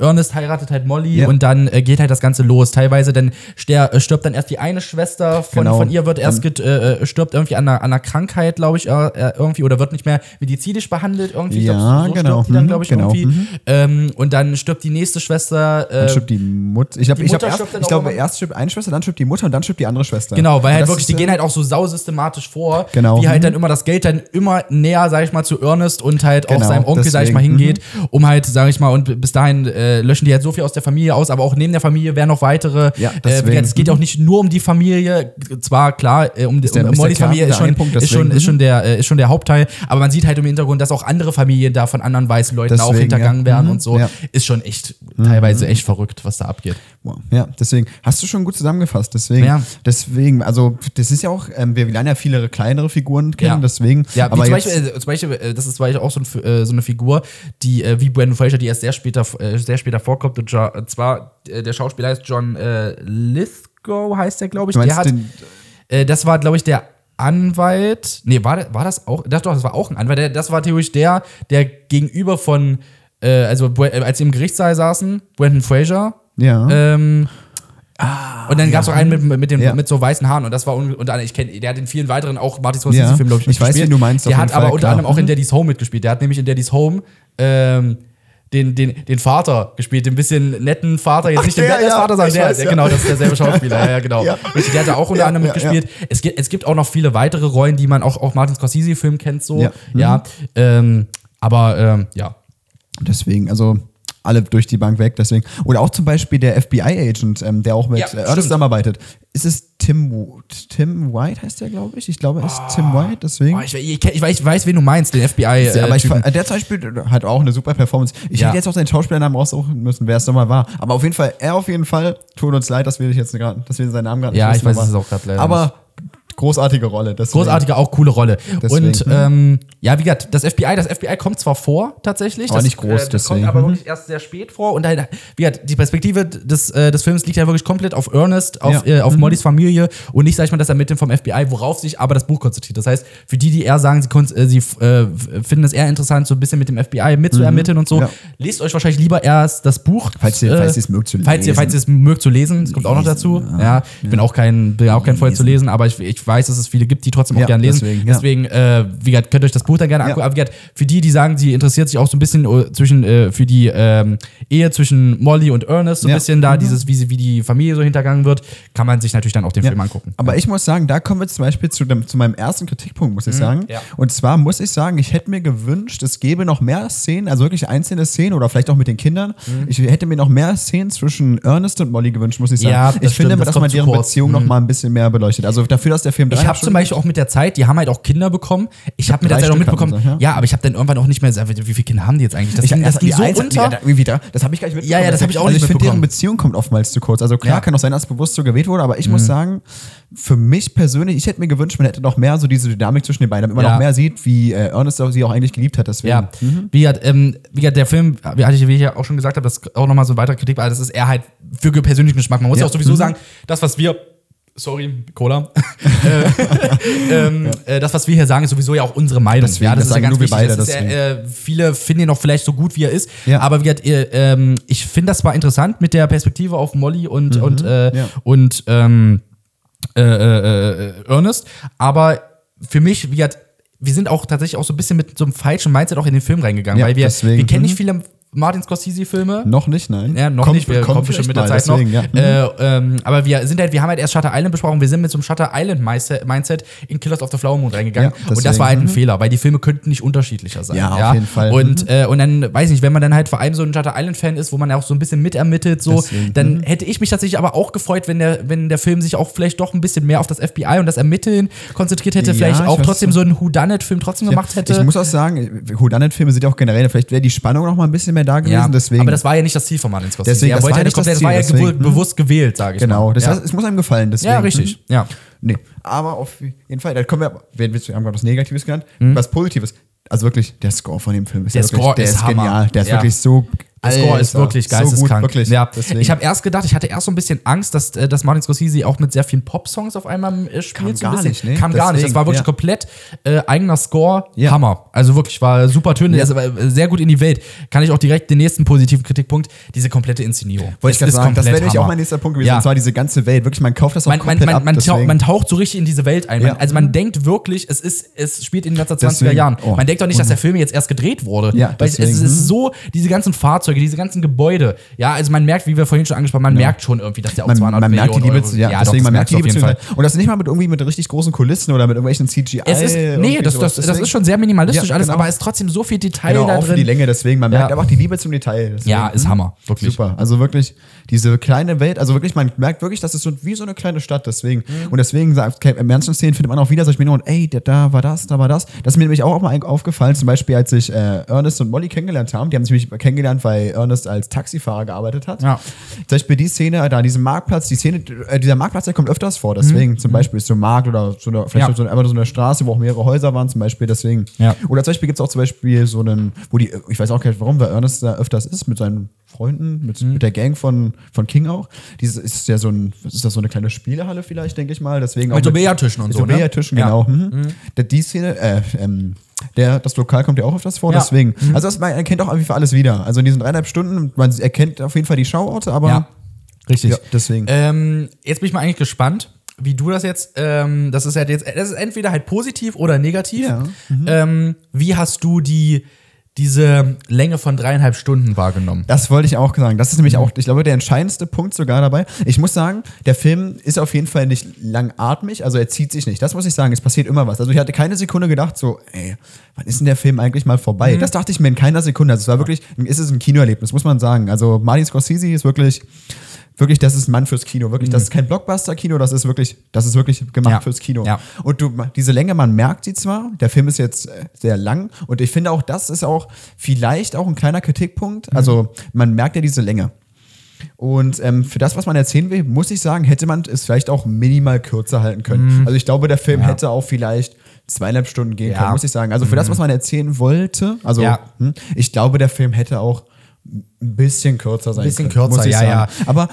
Ernest heiratet halt Molly Ja. und dann äh, geht halt das Ganze los. Teilweise dann äh, stirbt dann erst die eine Schwester von, Genau. von ihr, wird erst get, äh, äh, stirbt irgendwie an einer, an einer Krankheit, glaube ich, äh, äh, irgendwie, oder wird nicht mehr medizinisch behandelt irgendwie. Ich Ja, glaub, so genau. stirbt die dann, Mhm, glaube ich, genau. irgendwie. Ähm, und dann stirbt die nächste Schwester. Dann stirbt die Mutter. Ich, glaub, ich, glaub, erst, ich auch glaube, erst stirbt eine Schwester, dann stirbt die Mutter und dann stirbt die andere Schwester. Genau, weil Und halt wirklich, die gehen halt auch so sausystematisch vor, Genau. wie halt Mhm. dann immer das Geld dann immer näher, sag ich mal, zu Ernest und halt auch Genau, seinem Onkel, sag ich mal, deswegen, Mhm. hingeht, um halt, sag ich mal, und bis dahin äh, löschen die halt so viel aus der Familie aus, aber auch neben der Familie wären noch weitere. Ja, äh, deswegen, es geht mhm. auch nicht nur um die Familie, zwar klar, äh, um, der- um Mollys Familie ist schon, Punkt, ist, schon, ist, schon der, äh, ist schon der Hauptteil, aber man sieht halt im Hintergrund, dass auch andere Familien da von anderen weißen Leuten auch Deswegen, hintergangen ja. werden Mhm, und so. ja. Ist schon echt, teilweise echt verrückt, was da abgeht. Wow. Ja, deswegen hast du schon gut zusammengefasst. Deswegen, Ja. deswegen, also das ist ja auch, ähm, wir lernen ja viele kleinere Figuren kennen, Ja. deswegen. Ja, aber zum, Beispiel, äh, zum Beispiel, äh, das ist zum Beispiel auch so, ein, äh, so eine Figur, die äh, wie Brandon Fraser, die erst sehr später, äh, sehr später vorkommt. Und und zwar, äh, der Schauspieler heißt John äh, Lithgow, heißt der, glaube ich. Der hat, äh, das war, glaube ich, der Anwalt. Nee, war, war das auch? Das, doch, das war auch ein Anwalt. Der, das war theoretisch der, der gegenüber von, äh, also äh, als sie im Gerichtssaal saßen, Brandon Fraser. ja. Ähm, und dann gab es auch einen mit, mit, den, Ja. mit so weißen Haaren und das war un und ich kenne, der hat in vielen weiteren auch Martin Scorsese Ja. Glaube ich Ich weiß, wen du meinst, Der hat aber Fall, unter klar. anderem auch in Mhm. Daddy's Home mitgespielt. Der hat nämlich in Daddy's Home ähm, den, den, den Vater gespielt, den bisschen netten Vater, jetzt Ach, nicht den der, Badass ja, Vater, sondern der, weiß, der ja. genau, das ist derselbe Schauspieler, ja, ja genau. Ja. Richtig, der hat da auch unter anderem mitgespielt. Es, gibt, es gibt auch noch viele weitere Rollen, die man auch, auch Martin Scorsese-Filmen kennt, so. Ja. Ja. Ähm, aber ähm, ja. Deswegen, also alle durch die Bank weg, deswegen. Oder auch zum Beispiel der FBI-Agent, ähm, der auch mit Ja, äh, zusammenarbeitet. Ist es Tim, Tim White, heißt der, glaube ich? Ich glaube, es ist Tim White, deswegen. Oh, ich, ich, ich, weiß, ich weiß, wen du meinst, den FBI. Äh, aber ich, fa- der zum Beispiel hat auch eine super Performance. Ich Ja. hätte jetzt auch seinen Schauspielernamen raussuchen müssen, wer es nochmal war. Aber auf jeden Fall, er auf jeden Fall. Tut uns leid, dass wir jetzt gerade, dass wir seinen Namen gerade Ja, nicht ich weiß es auch gerade leider Aber großartige Rolle. Deswegen. Großartige, auch coole Rolle. Deswegen, und mhm. ähm, ja, wie gesagt, das FBI, das FBI kommt zwar vor, tatsächlich. Aber das, nicht groß, äh, das deswegen. kommt aber Mhm. wirklich erst sehr spät vor. Und halt, wie gesagt, die Perspektive des, äh, des Films liegt ja wirklich komplett auf Ernest, auf, Ja. Mhm. äh, auf Mollys Familie und nicht, sag ich mal, das Ermitteln vom FBI, worauf sich aber das Buch konzentriert. Das heißt, für die, die eher sagen, sie, äh, sie äh, finden es eher interessant, so ein bisschen mit dem FBI mitzuermitteln und so, Mhm. Ja. lest euch wahrscheinlich lieber erst das Buch. Falls ihr- falls ihr es mögt zu falls Ihr, lesen. falls ihr es mögt zu lesen, das kommt auch noch dazu. Ja, ich bin auch kein, bin auch kein Freund zu lesen, aber ich, ich weiß, dass es viele gibt, die trotzdem auch Ja, gerne lesen. deswegen, ja. Deswegen, äh, wie gesagt, könnt ihr euch das Buch dann gerne Ja. angucken. Aber wie gesagt, für die, die sagen, sie interessiert sich auch so ein bisschen äh, zwischen, äh, für die ähm, Ehe zwischen Molly und Ernest, so ein Ja. Mhm. bisschen da, dieses, wie, sie, wie die Familie so hintergangen wird, kann man sich natürlich dann auch den Ja. Film angucken. Aber ich muss sagen, da kommen wir zum Beispiel zu, dem, zu meinem ersten Kritikpunkt, muss ich sagen. Mhm. ja. Und zwar muss ich sagen, ich hätte mir gewünscht, es gäbe noch mehr Szenen, also wirklich einzelne Szenen oder vielleicht auch mit den Kindern. Ich hätte mir noch mehr Szenen zwischen Ernest und Molly gewünscht, muss ich sagen. Ja, ich finde, stimmt, das dass man deren. Beziehung noch mal ein bisschen mehr beleuchtet. Also dafür, dass der Film Ich habe zum Beispiel auch mit der Zeit, die haben halt auch Kinder bekommen. Ich habe mit der Zeit auch mitbekommen, sie, ja. ja. aber ich habe dann irgendwann auch nicht mehr, gesagt, wie viele Kinder haben die jetzt eigentlich? Das, Ich, ging, das ging die so Eins- unter. Ja, irgendwie da, das habe ich gar nicht mitbekommen. Ja, ja, das hab ich auch also nicht ich finde, deren mitbekommen. Beziehung kommt oftmals zu kurz. Also klar, Ja. Mhm. kann auch sein, dass bewusst so gewählt wurde, aber ich muss sagen, für mich persönlich, ich hätte mir gewünscht, man hätte noch mehr so diese Dynamik zwischen den beiden, damit man Ja. noch mehr sieht, wie äh, Ernest sie auch eigentlich geliebt hat. Deswegen. Ja, wie gesagt, ähm, wie gesagt, der Film, wie hatte ich, wie ich ja auch schon gesagt habe, das ist auch nochmal so ein weiterer Kritik, weil das ist eher halt für persönlichen Geschmack. Man muss ja, Ja. auch sowieso Mhm. sagen, das, was wir, sorry, Cola, äh, ähm, äh, das, was wir hier sagen, ist sowieso ja auch unsere Meinung. Deswegen, ja, das, das ist ja ganz wichtig. beide, ja, äh, viele finden ihn auch vielleicht so gut, wie er ist. Ja. Aber wie gesagt, ähm, ich finde das zwar interessant mit der Perspektive auf Molly und, und, äh, Mhm. ja. und ähm, äh, äh, äh, Ernest, aber für mich, wie gesagt, wir sind auch tatsächlich auch so ein bisschen mit so einem falschen Mindset auch in den Film reingegangen, Ja, weil wir, deswegen, wir kennen nicht mhm. viele Martin Scorsese-Filme. Noch nicht, nein. Ja, noch Kommt- nicht, wir kommen bestimmt mit der Zeit deswegen, noch. Ja. Mhm. Äh, ähm, aber wir sind halt, wir haben halt erst Shutter Island besprochen, wir sind mit so einem Shutter Island Mindset in Killers of the Flower Moon reingegangen. Ja, und das deswegen, war halt ein mhm. Fehler, weil die Filme könnten nicht unterschiedlicher sein. Ja, auf jeden Fall. Mhm. Und, äh, und dann, weiß ich nicht, wenn man dann halt vor allem so ein Shutter Island-Fan ist, wo man ja auch so ein bisschen mitermittelt, so, Deswegen, dann hätte ich mich tatsächlich aber auch gefreut, wenn der, wenn der Film sich auch vielleicht doch ein bisschen mehr auf das FBI und das Ermitteln konzentriert hätte, Ja, vielleicht ich auch trotzdem so einen Whodunit-Film trotzdem gemacht hätte. Ich muss auch sagen, Whodunit-Filme sind ja auch generell, vielleicht wäre die Spannung noch mal ein bisschen mehr da gewesen, ja, deswegen. aber das war ja nicht das Ziel von Martin Scorsese. Deswegen, er das wollte war ja nicht komplett- das das war ja Ziel, deswegen, bewusst gewählt, sage ich genau, mal. das ja. heißt, es muss einem gefallen, deswegen. ja, richtig. Mhm. Ja. Nee, aber auf jeden Fall, da kommen wir, wir wir haben gerade was Negatives genannt, Mhm. was Positives. Also wirklich, der Score von dem Film ist Der ja wirklich, Score der ist ist, genial. Der ist wirklich so. Der Score ist Alter, wirklich so gut, geisteskrank. wirklich. Ja. Deswegen. Ich habe erst gedacht, ich hatte erst so ein bisschen Angst, dass, äh, dass Martin Scorsese auch mit sehr vielen Pop-Songs auf einmal äh, spielt. Kam so ein gar bisschen. nicht, ne? Kam gar nicht. Das war wirklich ja. komplett äh, eigener Score. Ja. Hammer. Also wirklich, war super Töne. Aber äh, sehr gut in die Welt. Kann ich auch direkt den nächsten positiven Kritikpunkt, diese komplette Inszenierung. Wollte ich gerade sagen, das wäre nämlich auch mein nächster Punkt gewesen. Ja. Und zwar diese ganze Welt. Wirklich, man kauft das auch man, komplett man, ab. man, taucht, deswegen. man taucht so richtig in diese Welt ein. Man, Ja. also man denkt wirklich, es ist, es spielt in den 1920er Deswegen, Jahren. oh, man denkt doch nicht, dass der Film jetzt erst gedreht wurde. Ja, Weil es, es ist mhm. so, diese ganzen Fahrzeuge, diese ganzen Gebäude. Ja, also man merkt, wie wir vorhin schon angesprochen haben, man merkt schon irgendwie, dass der auch man, 200 man merkt die Liebe, Euro, ja, doch, deswegen, das man merkt die Liebe zu. Fall. Und das nicht mal mit irgendwie mit richtig großen Kulissen oder mit irgendwelchen CGI. Es ist, nee, das, das, das ist schon sehr minimalistisch Ja, alles, genau. aber es ist trotzdem so viel Detail Genau, da auch für drin. die Länge, deswegen, man merkt Ja. auch die Liebe zum Detail. Deswegen, Ja, ist mhm. Hammer, wirklich. Super. Also wirklich, diese kleine Welt, also wirklich, man merkt wirklich, das ist so wie so eine kleine Stadt, deswegen. Mhm. Und deswegen sagt, in manchen Szenen findet man auch wieder solche Minuten, ey, da, da war das, da war das. Das ist mir nämlich auch mal aufgefallen, zum Beispiel, als sich äh, Ernest und Molly kennengelernt haben. Die haben sich kennengelernt, weil Ernest als Taxifahrer gearbeitet hat. Ja. Zum Beispiel die Szene da an diesem Marktplatz, die Szene, äh, dieser Marktplatz, der kommt öfters vor, deswegen zum Beispiel ist so ein Markt oder so eine, vielleicht Mhm. Ja. so, eine, einfach so eine Straße, wo auch mehrere Häuser waren, zum Beispiel, deswegen. Ja. Oder zum Beispiel gibt es auch zum Beispiel so einen, wo die, ich weiß auch gar nicht warum, weil Ernest da öfters ist mit seinen Freunden, mit, Mhm. mit der Gang von, von King auch. Dieses ist ja so ein, ist das, so eine kleine Spielehalle vielleicht, denke ich mal. Deswegen Mit so Billardtischen und mit so, ne? Billardtischen, Ja. genau. Mhm. Der, die Szene, äh, ähm, der, das Lokal kommt ja auch öfters vor, Ja. deswegen. Also das, man erkennt auch irgendwie alles wieder. Also in diesen dreieinhalb Stunden, man erkennt auf jeden Fall die Schauorte, aber Ja, richtig. Ja, deswegen. Ähm, jetzt bin ich mal eigentlich gespannt, wie du das jetzt, ähm, das ist halt jetzt, das ist entweder halt positiv oder negativ. Ja. Ähm, wie hast du die, diese Länge von dreieinhalb Stunden wahrgenommen? Das wollte ich auch sagen. Das ist nämlich auch, ich glaube, der entscheidendste Punkt sogar dabei. Ich muss sagen, der Film ist auf jeden Fall nicht langatmig, also er zieht sich nicht. Das muss ich sagen, es passiert immer was. Also ich hatte keine Sekunde gedacht, so, ey, wann ist denn der Film eigentlich mal vorbei? Das dachte ich mir in keiner Sekunde. Also es war wirklich, ist es ein Kinoerlebnis, muss man sagen. Also Martin Scorsese ist wirklich, wirklich, das ist ein Mann fürs Kino. Wirklich, das ist kein Blockbuster-Kino, das ist wirklich, das ist wirklich gemacht Ja. fürs Kino. Ja. Und du, diese Länge, man merkt sie zwar, der Film ist jetzt äh, sehr lang und ich finde auch, das ist auch vielleicht auch ein kleiner Kritikpunkt. Also man merkt ja diese Länge. Und ähm, für das, was man erzählen will, muss ich sagen, hätte man es vielleicht auch minimal kürzer halten können. Also ich glaube, der Film Ja. hätte auch vielleicht zweieinhalb Stunden gehen Ja. können, muss ich sagen. Also für das, was man erzählen wollte, also Ja. hm, ich glaube, der Film hätte auch ein bisschen kürzer sein Bisschen können. kürzer, muss ich ja, sagen. ja. Aber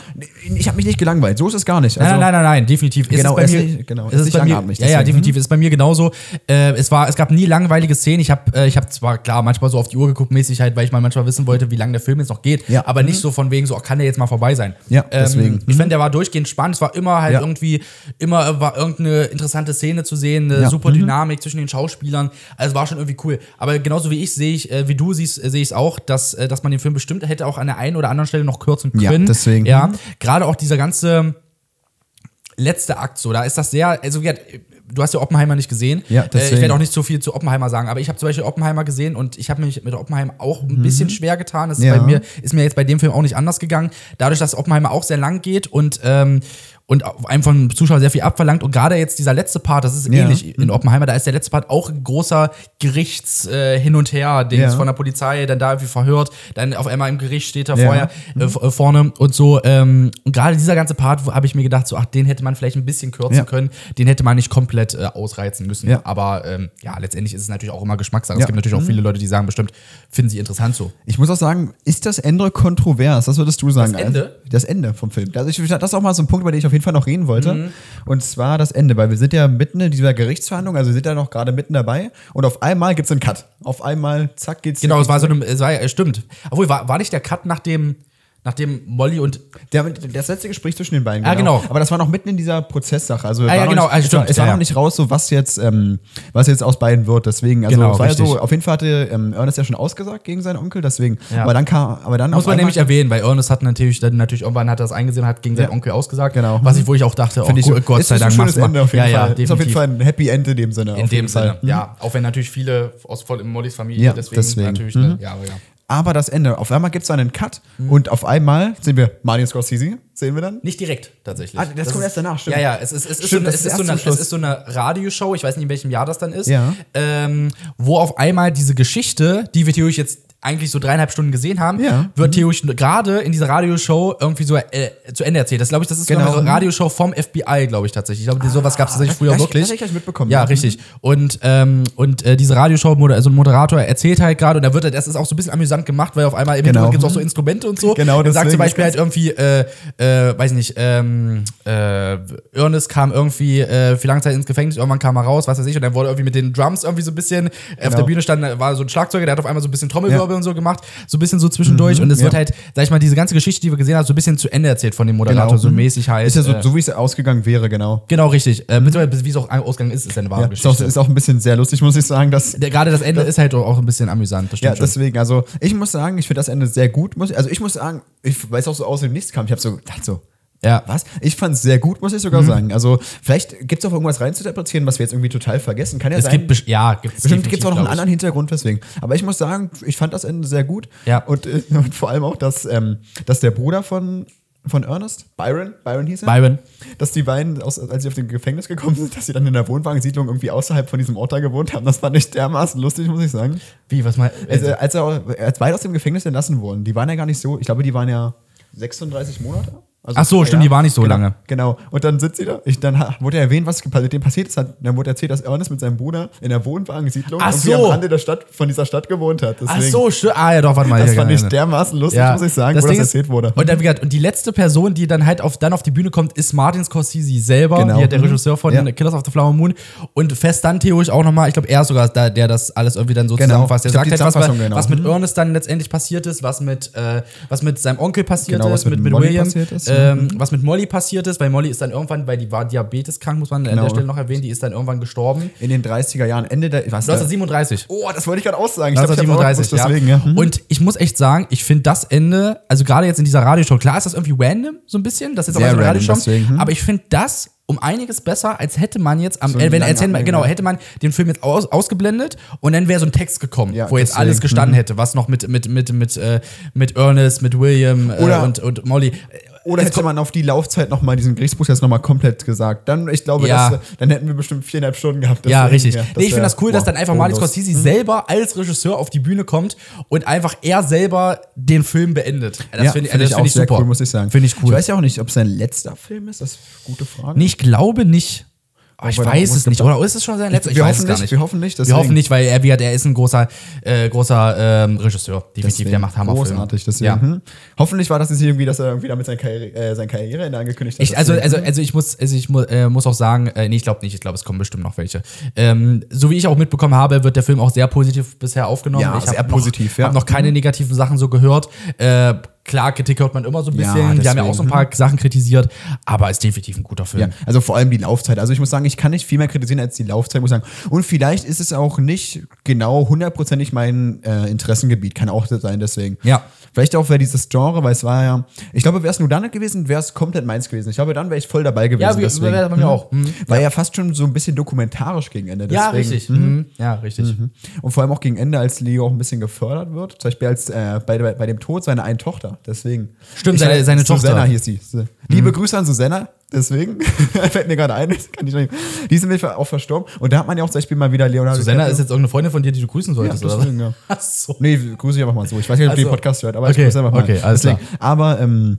ich habe mich nicht gelangweilt. So ist es gar nicht. Also, nein, nein, nein, nein, definitiv. Ist Genau, es bei es mir, ist nicht- genau, ist ist es nicht bei mir, ja, ja, deswegen. definitiv. Ist bei mir genauso. Äh, es, war, es gab nie langweilige Szenen. Ich habe äh, ich hab zwar, klar, manchmal so auf die Uhr geguckt, mäßig halt, weil ich mal manchmal wissen wollte, wie lange der Film jetzt noch geht. Ja. Aber nicht so von wegen so, oh, kann der jetzt mal vorbei sein. Ja, deswegen. Ähm, ich finde, der war durchgehend spannend. Es war immer halt Ja. irgendwie, immer war irgendeine interessante Szene zu sehen, eine Ja. super Dynamik zwischen den Schauspielern. Also war schon irgendwie cool. Aber genauso wie ich sehe ich, äh, wie du siehst, äh, sehe ich es auch, dass, äh, dass man den Film bestimmt hätte auch an der einen oder anderen Stelle noch kürzen Ja, können. deswegen. Ja, gerade auch dieser ganze letzte Akt so, da ist das sehr, also wie gesagt, du hast ja Oppenheimer nicht gesehen. Ja, äh, ich deswegen. werde auch nicht so viel zu Oppenheimer sagen, aber ich habe zum Beispiel Oppenheimer gesehen und ich habe mich mit Oppenheimer auch ein bisschen schwer getan. Das ist Mhm. Ja. bei mir, ist mir jetzt bei dem Film auch nicht anders gegangen. Dadurch, dass Oppenheimer auch sehr lang geht und, ähm, und einem von Zuschauer sehr viel abverlangt. Und gerade jetzt dieser letzte Part, das ist Ja. ähnlich in Oppenheimer, da ist der letzte Part auch ein großer Gerichts äh, hin und her, Dings Ja. von der Polizei, dann da irgendwie verhört, dann auf einmal im Gericht steht er vorher äh, v- äh, vorne und so. Ähm, und gerade dieser ganze Part, wo habe ich mir gedacht, so, ach, den hätte man vielleicht ein bisschen kürzen können, den hätte man nicht komplett äh, ausreizen müssen. Aber ähm, ja, letztendlich ist es natürlich auch immer Geschmackssache. Es gibt natürlich auch viele Leute, die sagen, bestimmt finden sie interessant so. Ich muss auch sagen, ist das Ende kontrovers? Was würdest du sagen? Das Ende? Also, das Ende vom Film. Also ich, das ist auch mal so ein Punkt, über den ich auf jeden Fall noch reden wollte. Mhm. Und zwar das Ende, weil wir sind ja mitten in dieser Gerichtsverhandlung, also wir sind ja noch gerade mitten dabei und auf einmal gibt es einen Cut. Auf einmal, zack, geht's. Genau, es war so eine, es war, stimmt. Obwohl, war, war nicht der Cut nach dem, nachdem Molly und Der, das letzte Gespräch zwischen den beiden. Ah, genau. Aber das war noch mitten in dieser Prozesssache. Also Ah, ja, genau, nicht, also es war, stimmt, es war ja, noch ja. nicht raus, so was jetzt, ähm, was jetzt aus beiden wird. Deswegen, also Genau, war ja so, auf jeden Fall hatte ähm, Ernest ja schon ausgesagt gegen seinen Onkel, deswegen. Ja. Aber dann kam, aber dann Muss man nämlich erwähnen, weil Ernest hat natürlich, dann natürlich irgendwann hat er das eingesehen und hat gegen seinen Ja. Onkel ausgesagt. Genau. Was ich, wo ich auch dachte, oh, Finde ich Gott, so, Gott ist, sei Dank ein schönes. Ende auf jeden ja, Fall. Ja, ist auf jeden. Fall ein Happy End in dem Sinne. In dem Sinne, Fall. Mhm. ja. Auch wenn natürlich viele aus voll in Mollys Familie, Ja, deswegen, natürlich, Mhm. ja, aber ja. Aber das Ende, auf einmal gibt es einen Cut Mhm. und auf einmal sehen wir Martin Scorsese, sehen wir dann. Nicht direkt, tatsächlich. Ah, das kommt ist- erst danach, stimmt. Ja, ja, es ist, es ist, Stimmt, so, eine, das es ist so eine, es ist so eine Radioshow, ich weiß nicht, in welchem Jahr das dann ist, Ja. ähm, wo auf einmal diese Geschichte, die wir theoretisch jetzt eigentlich so dreieinhalb Stunden gesehen haben, Ja. Mhm. wird theoretisch gerade in dieser Radioshow irgendwie so äh, zu Ende erzählt. Das glaube ich, das ist so Genau. eine Radioshow vom FBI, glaube ich tatsächlich. Ich glaube, sowas gab es tatsächlich das- früher das- wirklich. das hab ich mitbekommen, Ja, ja. richtig. Und, ähm, und äh, diese Radioshow, also ein Moderator erzählt halt gerade und da wird, das ist auch so ein bisschen amüsant gemacht, weil auf einmal im Genau. Gibt es auch so Instrumente und so. Genau, Er sagt zum Beispiel halt irgendwie, äh, äh, weiß nicht, ähm, äh, Ernest kam irgendwie äh, für lange Zeit ins Gefängnis, irgendwann kam er raus, was weiß ich, und dann wurde irgendwie mit den Drums irgendwie so ein bisschen, äh, auf Genau. der Bühne stand, war so ein Schlagzeuger, der hat auf einmal so ein bisschen Trommelwirbel und so gemacht, so ein bisschen so zwischendurch und es ja. wird halt, sag ich mal, diese ganze Geschichte, die wir gesehen haben, so ein bisschen zu Ende erzählt von dem Moderator, Genau. so Mhm. mäßig halt. Ist ja so, äh, so wie es ausgegangen wäre, genau. Genau, richtig. Äh, beziehungsweise, wie es auch ausgegangen ist, ist eine wahre Ja, ist, auch, Geschichte. ist auch ein bisschen sehr lustig, muss ich sagen, dass Gerade das Ende ist halt auch ein bisschen amüsant, das Ja, schon. deswegen, also ich muss sagen, ich finde das Ende sehr gut. Also ich muss sagen, ich weiß auch so aus dem Nichts kam. Ich habe so gedacht, so, Ja. was? Ich fand es sehr gut, muss ich sogar Mhm. sagen. Also vielleicht gibt es auch irgendwas reinzuinterpretieren, was wir jetzt irgendwie total vergessen. Kann ja Es sein. gibt, ja, gibt's Bestimmt gibt es auch noch einen anderen Hintergrund, deswegen. Aber ich muss sagen, ich fand das Ende sehr gut. Ja. Und, äh, und vor allem auch, dass, ähm, dass der Bruder von, von Ernest, Byron, Byron hieß er, Byron. dass die beiden, aus, als sie auf den Gefängnis gekommen sind, dass sie dann in der Wohnwagensiedlung irgendwie außerhalb von diesem Ort da gewohnt haben. Das fand ich dermaßen lustig, muss ich sagen. Wie, was mal? Also, als, er, als beide aus dem Gefängnis entlassen wurden, die waren ja gar nicht so, ich glaube, die waren ja 36 Monate. Also Ach so, stimmt, die waren nicht so genau, lange. Genau. Und dann sind sie da. Ich, dann wurde erwähnt, was mit dem passiert ist. Hat, dann wurde erzählt, dass Ernest mit seinem Bruder in der Wohnwagensiedlung Ach so. am Rande der Stadt, von dieser Stadt gewohnt hat. Ach Deswegen, so, stimmt. Ah, ja, doch, warte mal. Das fand ich dermaßen lustig, Ja, muss ich sagen, das wo Ding das ist- erzählt wurde. Und dann, wie gesagt, und die letzte Person, die dann halt auf, dann auf die Bühne kommt, ist Martin Scorsese selber, Genau. halt der Mhm. Regisseur von Ja. Killers of the Flower Moon. Und fest dann theoretisch auch nochmal, ich glaube, er ist sogar da, der das alles irgendwie dann so Genau. zusammenfasst. Der sagt die halt, was, genau. was mit Mhm. Ernest dann letztendlich passiert ist, was mit, äh, was mit seinem Onkel passiert Genau, was ist, mit mit, William, passiert ist. Ähm, Mhm. was mit Molly passiert ist, weil Molly ist dann irgendwann, weil die war diabeteskrank, muss man an Genau. der Stelle noch erwähnen, die ist dann irgendwann gestorben. in den 30er Jahren, Ende der. Was, 1937. oh, das wollte ich gerade aussagen. Ich glaub, ich 1937, ja. deswegen, ja. Und ich muss echt sagen, ich finde das Ende, also gerade jetzt in dieser Radioshow, klar ist das irgendwie random, so ein bisschen, das ist jetzt auch so eine Radioshow, deswegen, hm. aber ich finde das um einiges besser, als hätte man jetzt am So äh, wenn erzählen, Abhänger. genau, hätte man den Film jetzt aus, ausgeblendet und dann wäre so ein Text gekommen, Ja, wo jetzt deswegen, alles gestanden mhm. hätte, was noch mit mit mit mit äh, mit Ernest, mit William äh, und und Molly. Oder hätte man auf die Laufzeit nochmal diesen Gerichtsprozess nochmal komplett gesagt. Dann, ich glaube, Ja. dass, dann hätten wir bestimmt viereinhalb Stunden gehabt. Ja, richtig. ja, nee, ich finde das cool, dass boah, dann einfach Martin. Scorsese selber als Regisseur auf die Bühne kommt und einfach er selber den Film beendet. Das ja, finde ich, find das ich find auch ich sehr super. cool, muss ich sagen. Finde ich cool. Ich weiß ja auch nicht, ob es sein letzter Film ist. Das ist eine gute Frage. Nee, ich glaube nicht. Oh, ich Aber weiß es nicht. Oder ist es schon sein letzter? Ich wir weiß hoffen es gar nicht, nicht. wir hoffen nicht, Wir deswegen. hoffen nicht, weil er, wie er ist ein großer, äh, großer ähm, Regisseur. Definitiv, Deswegen. der macht Hammerfilme. Großartig, deswegen. Ja. Hm. Hoffentlich war das jetzt irgendwie, dass er irgendwie damit sein, Karriere, äh, sein Karriereende angekündigt hat. Ich, also, also, also ich muss, also ich mu äh, muss auch sagen, äh, nee, ich glaube nicht, ich glaube, es kommen bestimmt noch welche. Ähm, so wie ich auch mitbekommen habe, wird der Film auch sehr positiv bisher aufgenommen. Ja, ich sehr noch, positiv, ja. habe noch keine negativen Sachen so gehört. Äh, klar, Kritik hört man immer so ein Ja, bisschen. Die haben ja auch so ein paar Sachen kritisiert, aber ist definitiv ein guter Film. Ja, also vor allem die Laufzeit. Also ich muss sagen, ich kann nicht viel mehr kritisieren als die Laufzeit, muss ich sagen. Und vielleicht ist es auch nicht genau hundertprozentig mein äh, Interessengebiet. Kann auch sein, deswegen. Ja. Vielleicht auch wäre dieses Genre, weil es war ja, ich glaube, wäre es nur dann gewesen, wäre es komplett meins gewesen. Ich glaube, dann wäre ich voll dabei gewesen. Ja, deswegen. wäre bei mir auch. Mhm. War ja fast schon so ein bisschen dokumentarisch gegen Ende. Ja, deswegen. richtig. Mhm. Ja, richtig. Und vor allem auch gegen Ende, als Leo auch ein bisschen gefördert wird. Zum Beispiel als äh, bei, bei dem Tod seiner einen Tochter. Deswegen. Stimmt, Ich seine- seine Tochter. Susanna hieß sie. Liebe Grüße an Susanna. Deswegen fällt mir gerade ein, kann ich nicht. Die sind mir auch verstorben. Und da hat man ja auch zum Beispiel mal wieder Leonardo Susanna DiCaprio- ist jetzt irgendeine Freundin von dir, die du grüßen solltest, Ja, oder deswegen, was? ja. Ach so. Nee, grüße ich einfach mal so. Ich weiß nicht, ob ihr Also, den Podcast hört, aber okay, ich grüße einfach mal. okay, alles klar. Aber ähm,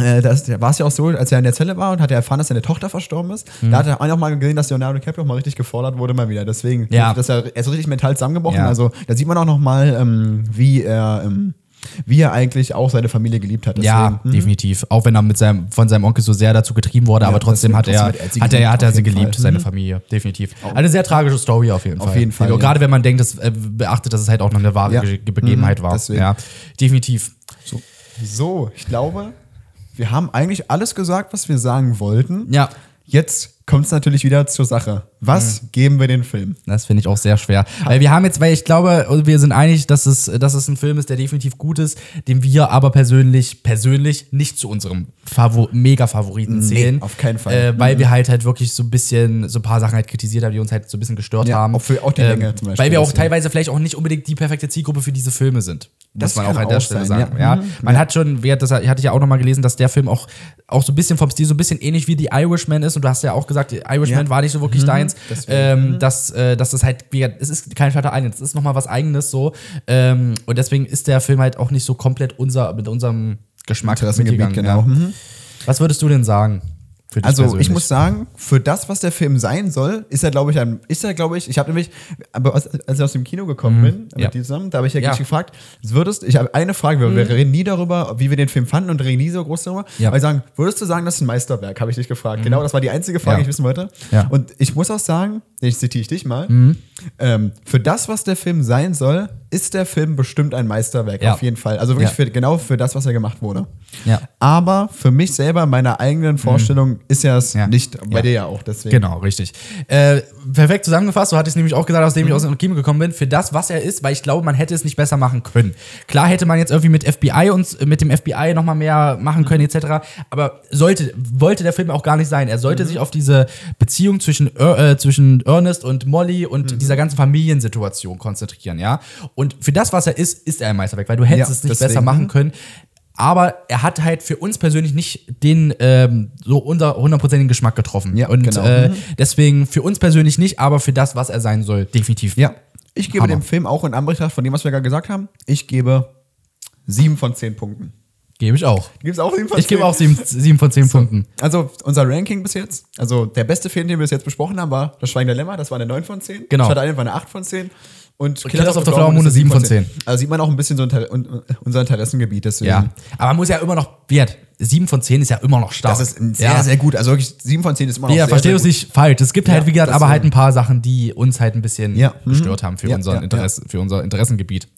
äh, das war es ja auch so, als er in der Zelle war und hat er erfahren, dass seine Tochter verstorben ist. Da hat er auch mal gesehen, dass Leonardo DiCaprio auch mal richtig gefordert wurde, mal wieder. Deswegen, Ja. dass er, er ist so richtig mental zusammengebrochen. Ja. Also da sieht man auch noch mal, ähm, wie er, ähm, wie er eigentlich auch seine Familie geliebt hat. Ja, Deswegen, hm. definitiv. Auch wenn er mit seinem, von seinem Onkel so sehr dazu getrieben wurde, Ja, aber trotzdem hat er, trotzdem hat er sie hat er, geliebt, hat er sie geliebt, Fall. seine Mhm. Familie. Definitiv. Eine sehr tragische Story auf jeden Auf Fall. jeden Fall, ja. Gerade wenn man denkt, dass, äh, beachtet, dass es halt auch noch eine wahre Ja. Ge- Begebenheit Mhm, war. deswegen. Ja, definitiv. So, ich glaube, wir haben eigentlich alles gesagt, was wir sagen wollten. Ja. Jetzt kommt es natürlich wieder zur Sache. Was Mhm. geben wir den Film? Das finde ich auch sehr schwer. Weil wir haben jetzt, weil ich glaube, wir sind einig, dass es, dass es ein Film ist, der definitiv gut ist, den wir aber persönlich, persönlich nicht zu unserem Favor Mega-Favoriten Nee, zählen. auf keinen Fall. Äh, weil wir halt halt wirklich so ein bisschen, so ein paar Sachen halt kritisiert haben, die uns halt so ein bisschen gestört Ja, haben. Ähm, auch für- auch die Länge zum Beispiel, Weil wir auch teilweise vielleicht auch nicht unbedingt die perfekte Zielgruppe für diese Filme sind. Das muss man auch an der Stelle sein, sagen. ja. Ja. Man hat schon, das hatte ich ja auch nochmal gelesen, dass der Film auch, auch so ein bisschen vom Stil so ein bisschen ähnlich wie The Irishman ist. Und du hast ja auch gesagt, The Irishman Ja. war nicht so wirklich deins. deswegen. Ähm, dass, äh, dass das halt, wie gesagt, es ist kein Shutter Island, es ist nochmal was eigenes so. Ähm, und deswegen ist der Film halt auch nicht so komplett unser, mit unserem Geschmack mitgegangen. genau. Ja. Mhm. Was würdest du denn sagen? Also persönlich? ich muss sagen, für das, was der Film sein soll, ist er, glaube ich, ein, ist er, glaube ich, ich habe nämlich, aber als, ich aus dem Kino gekommen bin, Mhm. ja. mit dir zusammen, da habe ich ja, Ja. Mhm. gefragt, würdest, ich habe eine Frage, wir, wir reden nie darüber, wie wir den Film fanden und reden nie so groß darüber, Ja. aber ich sagen, würdest du sagen, das ist ein Meisterwerk, habe ich dich gefragt. Genau, das war die einzige Frage, Ja. die ich wissen wollte. Ja. Und ich muss auch sagen, ich zitiere ich dich mal, Mhm. Ähm, für das, was der Film sein soll, ist der Film bestimmt ein Meisterwerk, Ja. auf jeden Fall. Also wirklich Ja. für, genau für das, was er gemacht wurde. Ja. Aber für mich selber, meiner eigenen Vorstellung, ist er es Mhm. Ja. nicht. Bei Ja. dir ja auch, deswegen. Genau, richtig. Äh, perfekt zusammengefasst, so hatte ich es nämlich auch gesagt, aus dem ich Mhm. aus dem Kino gekommen bin, für das, was er ist, weil ich glaube, man hätte es nicht besser machen können. Klar hätte man jetzt irgendwie mit FBI und mit dem FBI nochmal mehr machen Mhm. können, etc. Aber sollte, wollte der Film auch gar nicht sein. Er sollte Mhm. sich auf diese Beziehung zwischen, äh, zwischen Ernest und Molly und Mhm. Dieser ganzen Familiensituation konzentrieren, ja. Und für das, was er ist, ist er ein Meisterwerk, weil du hättest Ja, es nicht deswegen. besser machen können. Aber er hat halt für uns persönlich nicht den ähm, so unser hundertprozentigen Geschmack getroffen. Ja, und genau. äh, Mhm. deswegen für uns persönlich nicht, aber für das, was er sein soll, definitiv. Ja. Ich gebe Hammer. dem Film auch in Anbetracht von dem, was wir gerade gesagt haben, ich gebe sieben von zehn Punkten. Gebe ich auch. Gibt's auch sieben von Ich gebe auch sieben, sieben von zehn Punkten. Also unser Ranking bis jetzt, also der beste Film, den wir bis jetzt besprochen haben, war Das Schweigen der Lämmer, das war eine 9 von 10. Genau. Shutter Island war eine 8 von 10. Und Killers of the Flower Moon eine 7 von 10. Also sieht man auch ein bisschen so unter, un, unser Interessengebiet. Deswegen. Ja. Aber man muss ja immer noch, Wert, sieben von zehn ist ja immer noch stark. Das ist sehr, ja. sehr gut. Also wirklich 7 von 10 ist immer noch Ja, sehr, verstehe uns nicht falsch. Es gibt halt, Ja, wie gesagt, aber halt ein paar Sachen, die uns halt ein bisschen Ja. Mhm. gestört haben für, unseren Interesse, für unser Interessengebiet.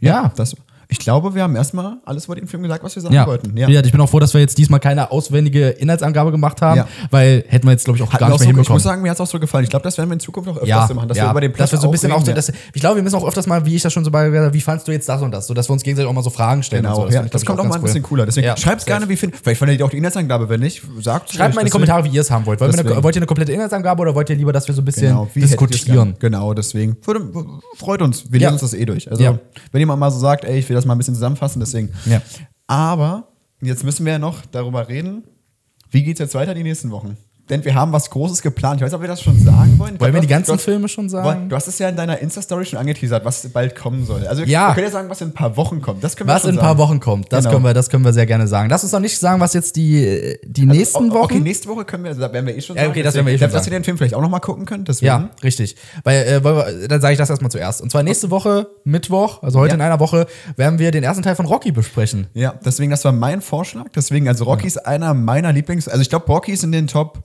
Ja. das, ich glaube, wir haben erstmal alles über den Film gesagt, was wir sagen Ja. wollten. ja. Ich bin auch froh, dass wir jetzt diesmal keine auswendige Inhaltsangabe gemacht haben, Ja. weil hätten wir jetzt, glaube ich, auch Hat gar nicht auch mehr so, ich hinbekommen. muss sagen, mir hat es auch so gefallen. Ich glaube, das werden wir in Zukunft auch öfters ja, machen, dass ja, wir über den dass wir so ein bisschen auch, so, dass, ich glaube, wir müssen auch öfters mal, wie ich das schon so bei, wie fandst du jetzt das und das, so dass wir uns gegenseitig auch mal so Fragen stellen. Genau, und so. ja, finde ich, das kommt ich, auch mal ein ganz bisschen cool. cooler. Deswegen Ja, schreibt gerne, wie findet. Vielleicht findet ihr auch die Inhaltsangabe, wenn nicht, sagt Schreibt mal in die Kommentare, wie ihr es haben wollt. Wollt ihr, eine, komplette Inhaltsangabe oder wollt ihr lieber, dass wir so ein bisschen Genau, diskutieren? Genau, deswegen. Freut uns. Wir Ja. lesen uns das eh durch. Also, Ja. wenn jemand mal so sagt, ey, ich will das mal ein bisschen zusammenfassen, deswegen. Ja. Aber jetzt müssen wir ja noch darüber reden, wie geht es jetzt weiter die nächsten Wochen? Denn wir haben was Großes geplant. Ich weiß nicht, ob wir das schon sagen wollen. Wollen wir die ganzen hast- Filme schon sagen? Du hast es ja in deiner Insta-Story schon angeteasert, was bald kommen soll. Also Ja. wir können ja sagen, was in ein paar Wochen kommt. Das können wir Was in ein paar sagen. Wochen kommt, das, Genau. können wir, das können wir sehr gerne sagen. Lass uns noch nicht sagen, was jetzt die, die nächsten Also, o- Wochen. Okay, nächste Woche können wir, also da werden wir eh schon Ja, okay, das werden wir eh schon Dass sagen. wir den Film vielleicht auch noch mal gucken können. Deswegen. Ja, richtig. Weil, äh, wir, dann sage ich das erstmal zuerst. Und zwar nächste Woche, Mittwoch, also heute Ja. in einer Woche, werden wir den ersten Teil von Rocky besprechen. Ja, deswegen, das war mein Vorschlag. Deswegen, also Rocky ist einer meiner Lieblings-, also ich glaube, Rocky ist in den Top,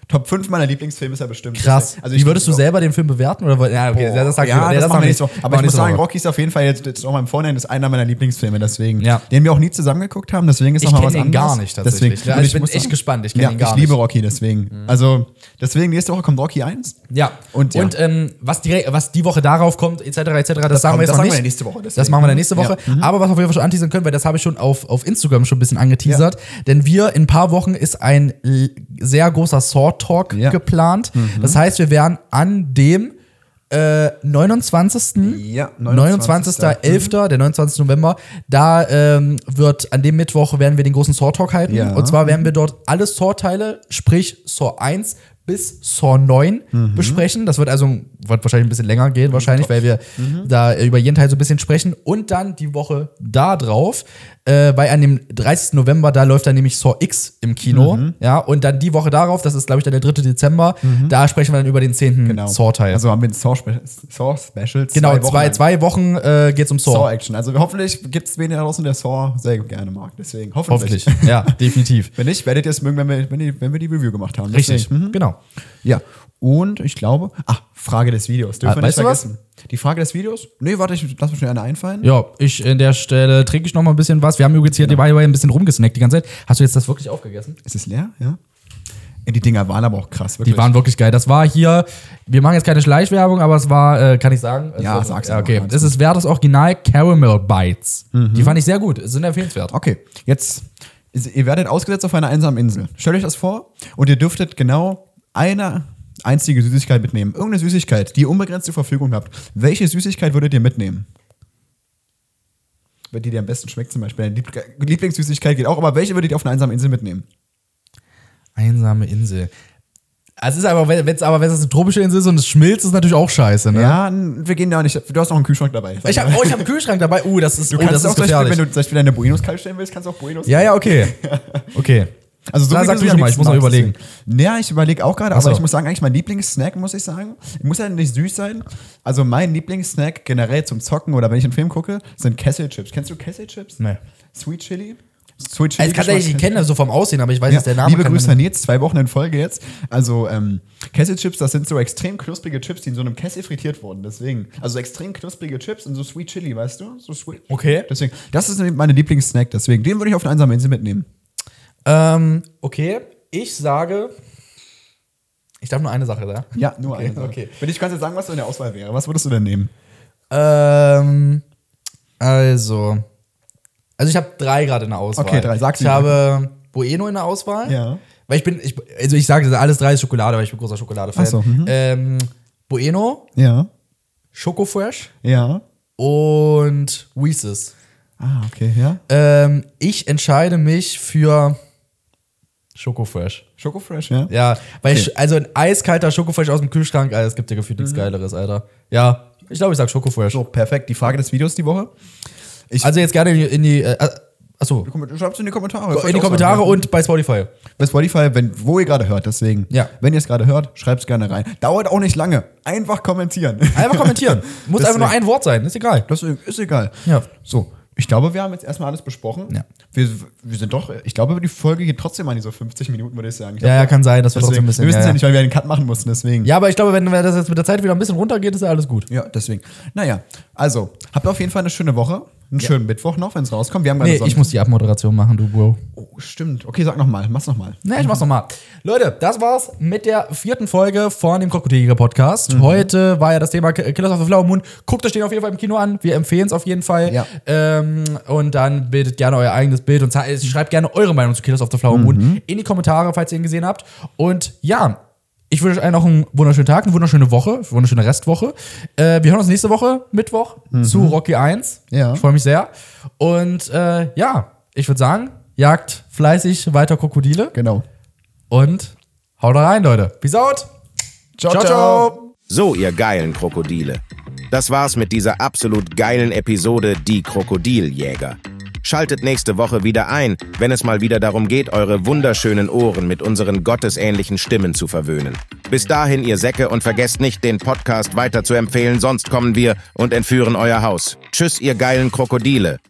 Top 5 meiner Lieblingsfilme, ist er bestimmt. Krass. Also Wie würdest du selber den Film bewerten? Oder, ja, okay, Boah, das sag ich ja, nee, das, machen wir nicht. Woche. Aber ich muss sagen. Rocky ist auf jeden Fall jetzt, jetzt mal im Vorhinein ist einer meiner Lieblingsfilme, deswegen. Ja. Den wir auch nie zusammen geguckt haben, deswegen ist Ich noch mal kenn was ihn gar anderes. nicht tatsächlich. Deswegen. Ja, Und ich bin echt sagen- gespannt. Ich kenn ja, ihn gar ich liebe nicht. Rocky, deswegen. Also, deswegen, nächste Woche kommt Rocky 1. Ja, Und und, ja. ähm, was, direkt, was die Woche darauf kommt, etc., etc., das, sagen kommt- wir jetzt das noch sagen nicht. wir nächste Woche, deswegen. Das machen wir dann nächste Woche. Mhm. Aber was wir auf jeden Fall schon anteasern können, weil das habe ich schon auf, auf Instagram schon ein bisschen angeteasert. Denn wir in ein paar Wochen ist ein sehr großer Sword Talk Ja. geplant. Das heißt, wir werden an dem Äh, 29. Ja, 29.11., der 29. November, da ähm, wird an dem Mittwoch werden wir den großen Saw Talk halten. Ja. Und zwar werden wir dort alle Saw-Teile, sprich Saw 1 bis Saw 9 Mhm. besprechen. Das wird also wird wahrscheinlich ein bisschen länger gehen, wahrscheinlich, weil wir Mhm. da über jeden Teil so ein bisschen sprechen. Und dann die Woche da drauf, äh, weil an dem 30. November, da läuft dann nämlich Saw X im Kino. Mhm. Ja, und dann die Woche darauf, das ist glaube ich dann der 3. Dezember, da sprechen wir dann über den 10. Genau. Saw-Teil. Also haben wir ein Saw-Spe- Saw-Special. genau, Wochen zwei, zwei Wochen äh, geht's um Saw. Saw-Action. Also hoffentlich gibt es wen da draußen, der Saw sehr gerne mag. Deswegen hoffentlich. Hoffentlich. ja, definitiv. Wenn nicht, werdet ihr es mögen, wenn wir, wenn, die, wenn wir die Review gemacht haben. Richtig. Mhm. Genau. Ja. Und ich glaube, ach, Frage des Videos. Dürfen Ah, wir nicht weißt du was? vergessen. Die Frage des Videos? Nee, warte, ich lass mir schnell eine einfallen. Ja, ich in der Stelle trinke ich noch mal ein bisschen was. Wir haben übrigens hier Genau. dabei ein bisschen rumgesnackt die ganze Zeit. Hast du jetzt das wirklich aufgegessen? Ist es leer? Ja. Die Dinger waren aber auch krass, wirklich. Die waren wirklich geil. Das war hier, wir machen jetzt keine Schleichwerbung, aber es war, äh, kann ich sagen? Es Ja, war- sag's ja, Okay, es ist wert das Original Caramel Bites. Die fand ich sehr gut, sind empfehlenswert. Okay, jetzt, ihr werdet ausgesetzt auf einer einsamen Insel. Stellt euch das vor und ihr dürftet genau eine einzige Süßigkeit mitnehmen. Irgendeine Süßigkeit, die ihr unbegrenzt zur Verfügung habt. Welche Süßigkeit würdet ihr mitnehmen? Die dir am besten schmeckt zum Beispiel. Lieblingssüßigkeit geht auch, aber welche würdet ihr auf einer einsamen Insel mitnehmen? Einsame Insel. Es ist aber, wenn es aber, wenn es eine tropische Insel ist und es schmilzt, ist natürlich auch scheiße, ne? Ja, wir gehen da nicht. Du hast noch einen Kühlschrank dabei. Ich habe oh, ich hab einen Kühlschrank dabei. Uh, das ist, du oh, kannst das auch ist zum Beispiel, gefährlich. wenn du zum Beispiel deine Buenos kalt stellen willst, kannst du auch Buenos ja, ja, okay. Okay. Also so Na, sag du schon mal, ich muss noch überlegen. deswegen. Ja, ich überlege auch gerade, so. aber ich muss sagen, eigentlich mein Lieblingssnack, muss ich sagen. Muss ja nicht süß sein. Also mein Lieblingssnack generell zum Zocken oder wenn ich einen Film gucke, sind Kesselchips. Kennst du Kesselchips? Nee. Sweet Chili? Sweet Also, ich kann Geschmack. ich kenne das so vom Aussehen, aber ich weiß Ja, jetzt der Name. liebe kann Grüße an Nils, zwei Wochen in Folge jetzt. Also ähm, Kesselchips, das sind so extrem knusprige Chips, die in so einem Kessel frittiert wurden. Deswegen, also extrem knusprige Chips und so Sweet Chili, weißt du? So sweet. Okay. Deswegen, das ist meine Lieblingssnack. Deswegen, den würde ich auf eine einsame Insel mitnehmen. Ähm, okay, ich sage. Ich darf nur eine Sache da. Ja, nur Okay, eine. Sache. okay. Wenn ich kannst jetzt sagen, was in der Auswahl wäre. Was würdest du denn nehmen? Ähm, also. Also ich habe drei gerade in der Auswahl. Okay, drei, sag's Ich mir. habe Bueno in der Auswahl. Ja. Weil ich bin, ich, also ich sage alles drei ist Schokolade, weil ich bin großer Schokolade-Fan. Ach so, mhm. ähm, Bueno, Ja. Schokofresh Ja. und Reese's. Ah, okay, ja. Ähm, ich entscheide mich für Schokofresh. Schokofresh, ja. Ja, weil Okay. ich, also ein eiskalter Schokofresh aus dem Kühlschrank, Alter, es gibt ja gefühlt Mhm. nichts Geileres, Alter. Ja, ich glaube, ich sag Schokofresh. So, perfekt. Die Frage des Videos die Woche. Ich, Also jetzt gerne in die, in die äh, achso, Schreibt in die Kommentare. in die Kommentare und bei Spotify. bei Spotify, wenn, wo ihr gerade hört, deswegen. Ja. Wenn ihr es gerade hört, schreibt es gerne rein. Dauert auch nicht lange. Einfach kommentieren. Einfach kommentieren. Muss einfach nur Deswegen. ein Wort sein, ist egal. Das ist ist egal. Ja. So, ich glaube, wir haben jetzt erstmal alles besprochen. Ja. Wir, wir sind doch, ich glaube, die Folge geht trotzdem an diese 50 Minuten, würde ich sagen. Ich Ja, ja, kann sein, dass wir trotzdem ein bisschen. Wir wissen ja, ja ja. nicht, weil wir einen Cut machen mussten, deswegen. ja, aber ich glaube, wenn das jetzt mit der Zeit wieder ein bisschen runtergeht, ist ja alles gut. Ja, deswegen. Naja, also, habt auf jeden Fall eine schöne Woche. Einen schönen Mittwoch noch, wenn es rauskommt. Wir haben Nee, ich muss die Abmoderation machen, du Bro. Oh, stimmt. Okay, sag nochmal. Mach's nochmal. Ne, ich mach's nochmal. Leute, das war's mit der vierten Folge von dem Krokodilger Podcast. Heute war ja das Thema Killers of the Flower Moon. Guckt euch den auf jeden Fall im Kino an. Wir empfehlen es auf jeden Fall. Ja. Ähm, und dann bildet gerne euer eigenes Bild und schreibt gerne eure Meinung zu Killers of the Flower Moon in die Kommentare, falls ihr ihn gesehen habt. Und ja, ich wünsche euch allen noch einen wunderschönen Tag, eine wunderschöne Woche, eine wunderschöne Restwoche. Äh, wir hören uns nächste Woche, Mittwoch, zu Rocky 1. Ja. Ich freue mich sehr. Und äh, ja, ich würde sagen, jagt fleißig weiter Krokodile. Genau. Und haut rein, Leute. Peace out. Ciao, Ciao, ciao. So, ihr geilen Krokodile. Das war's mit dieser absolut geilen Episode Die Krokodiljäger. Schaltet nächste Woche wieder ein, wenn es mal wieder darum geht, eure wunderschönen Ohren mit unseren gottesähnlichen Stimmen zu verwöhnen. Bis dahin, ihr Säcke, und vergesst nicht, den Podcast weiter zu empfehlen, sonst kommen wir und entführen euer Haus. Tschüss, ihr geilen Krokodile.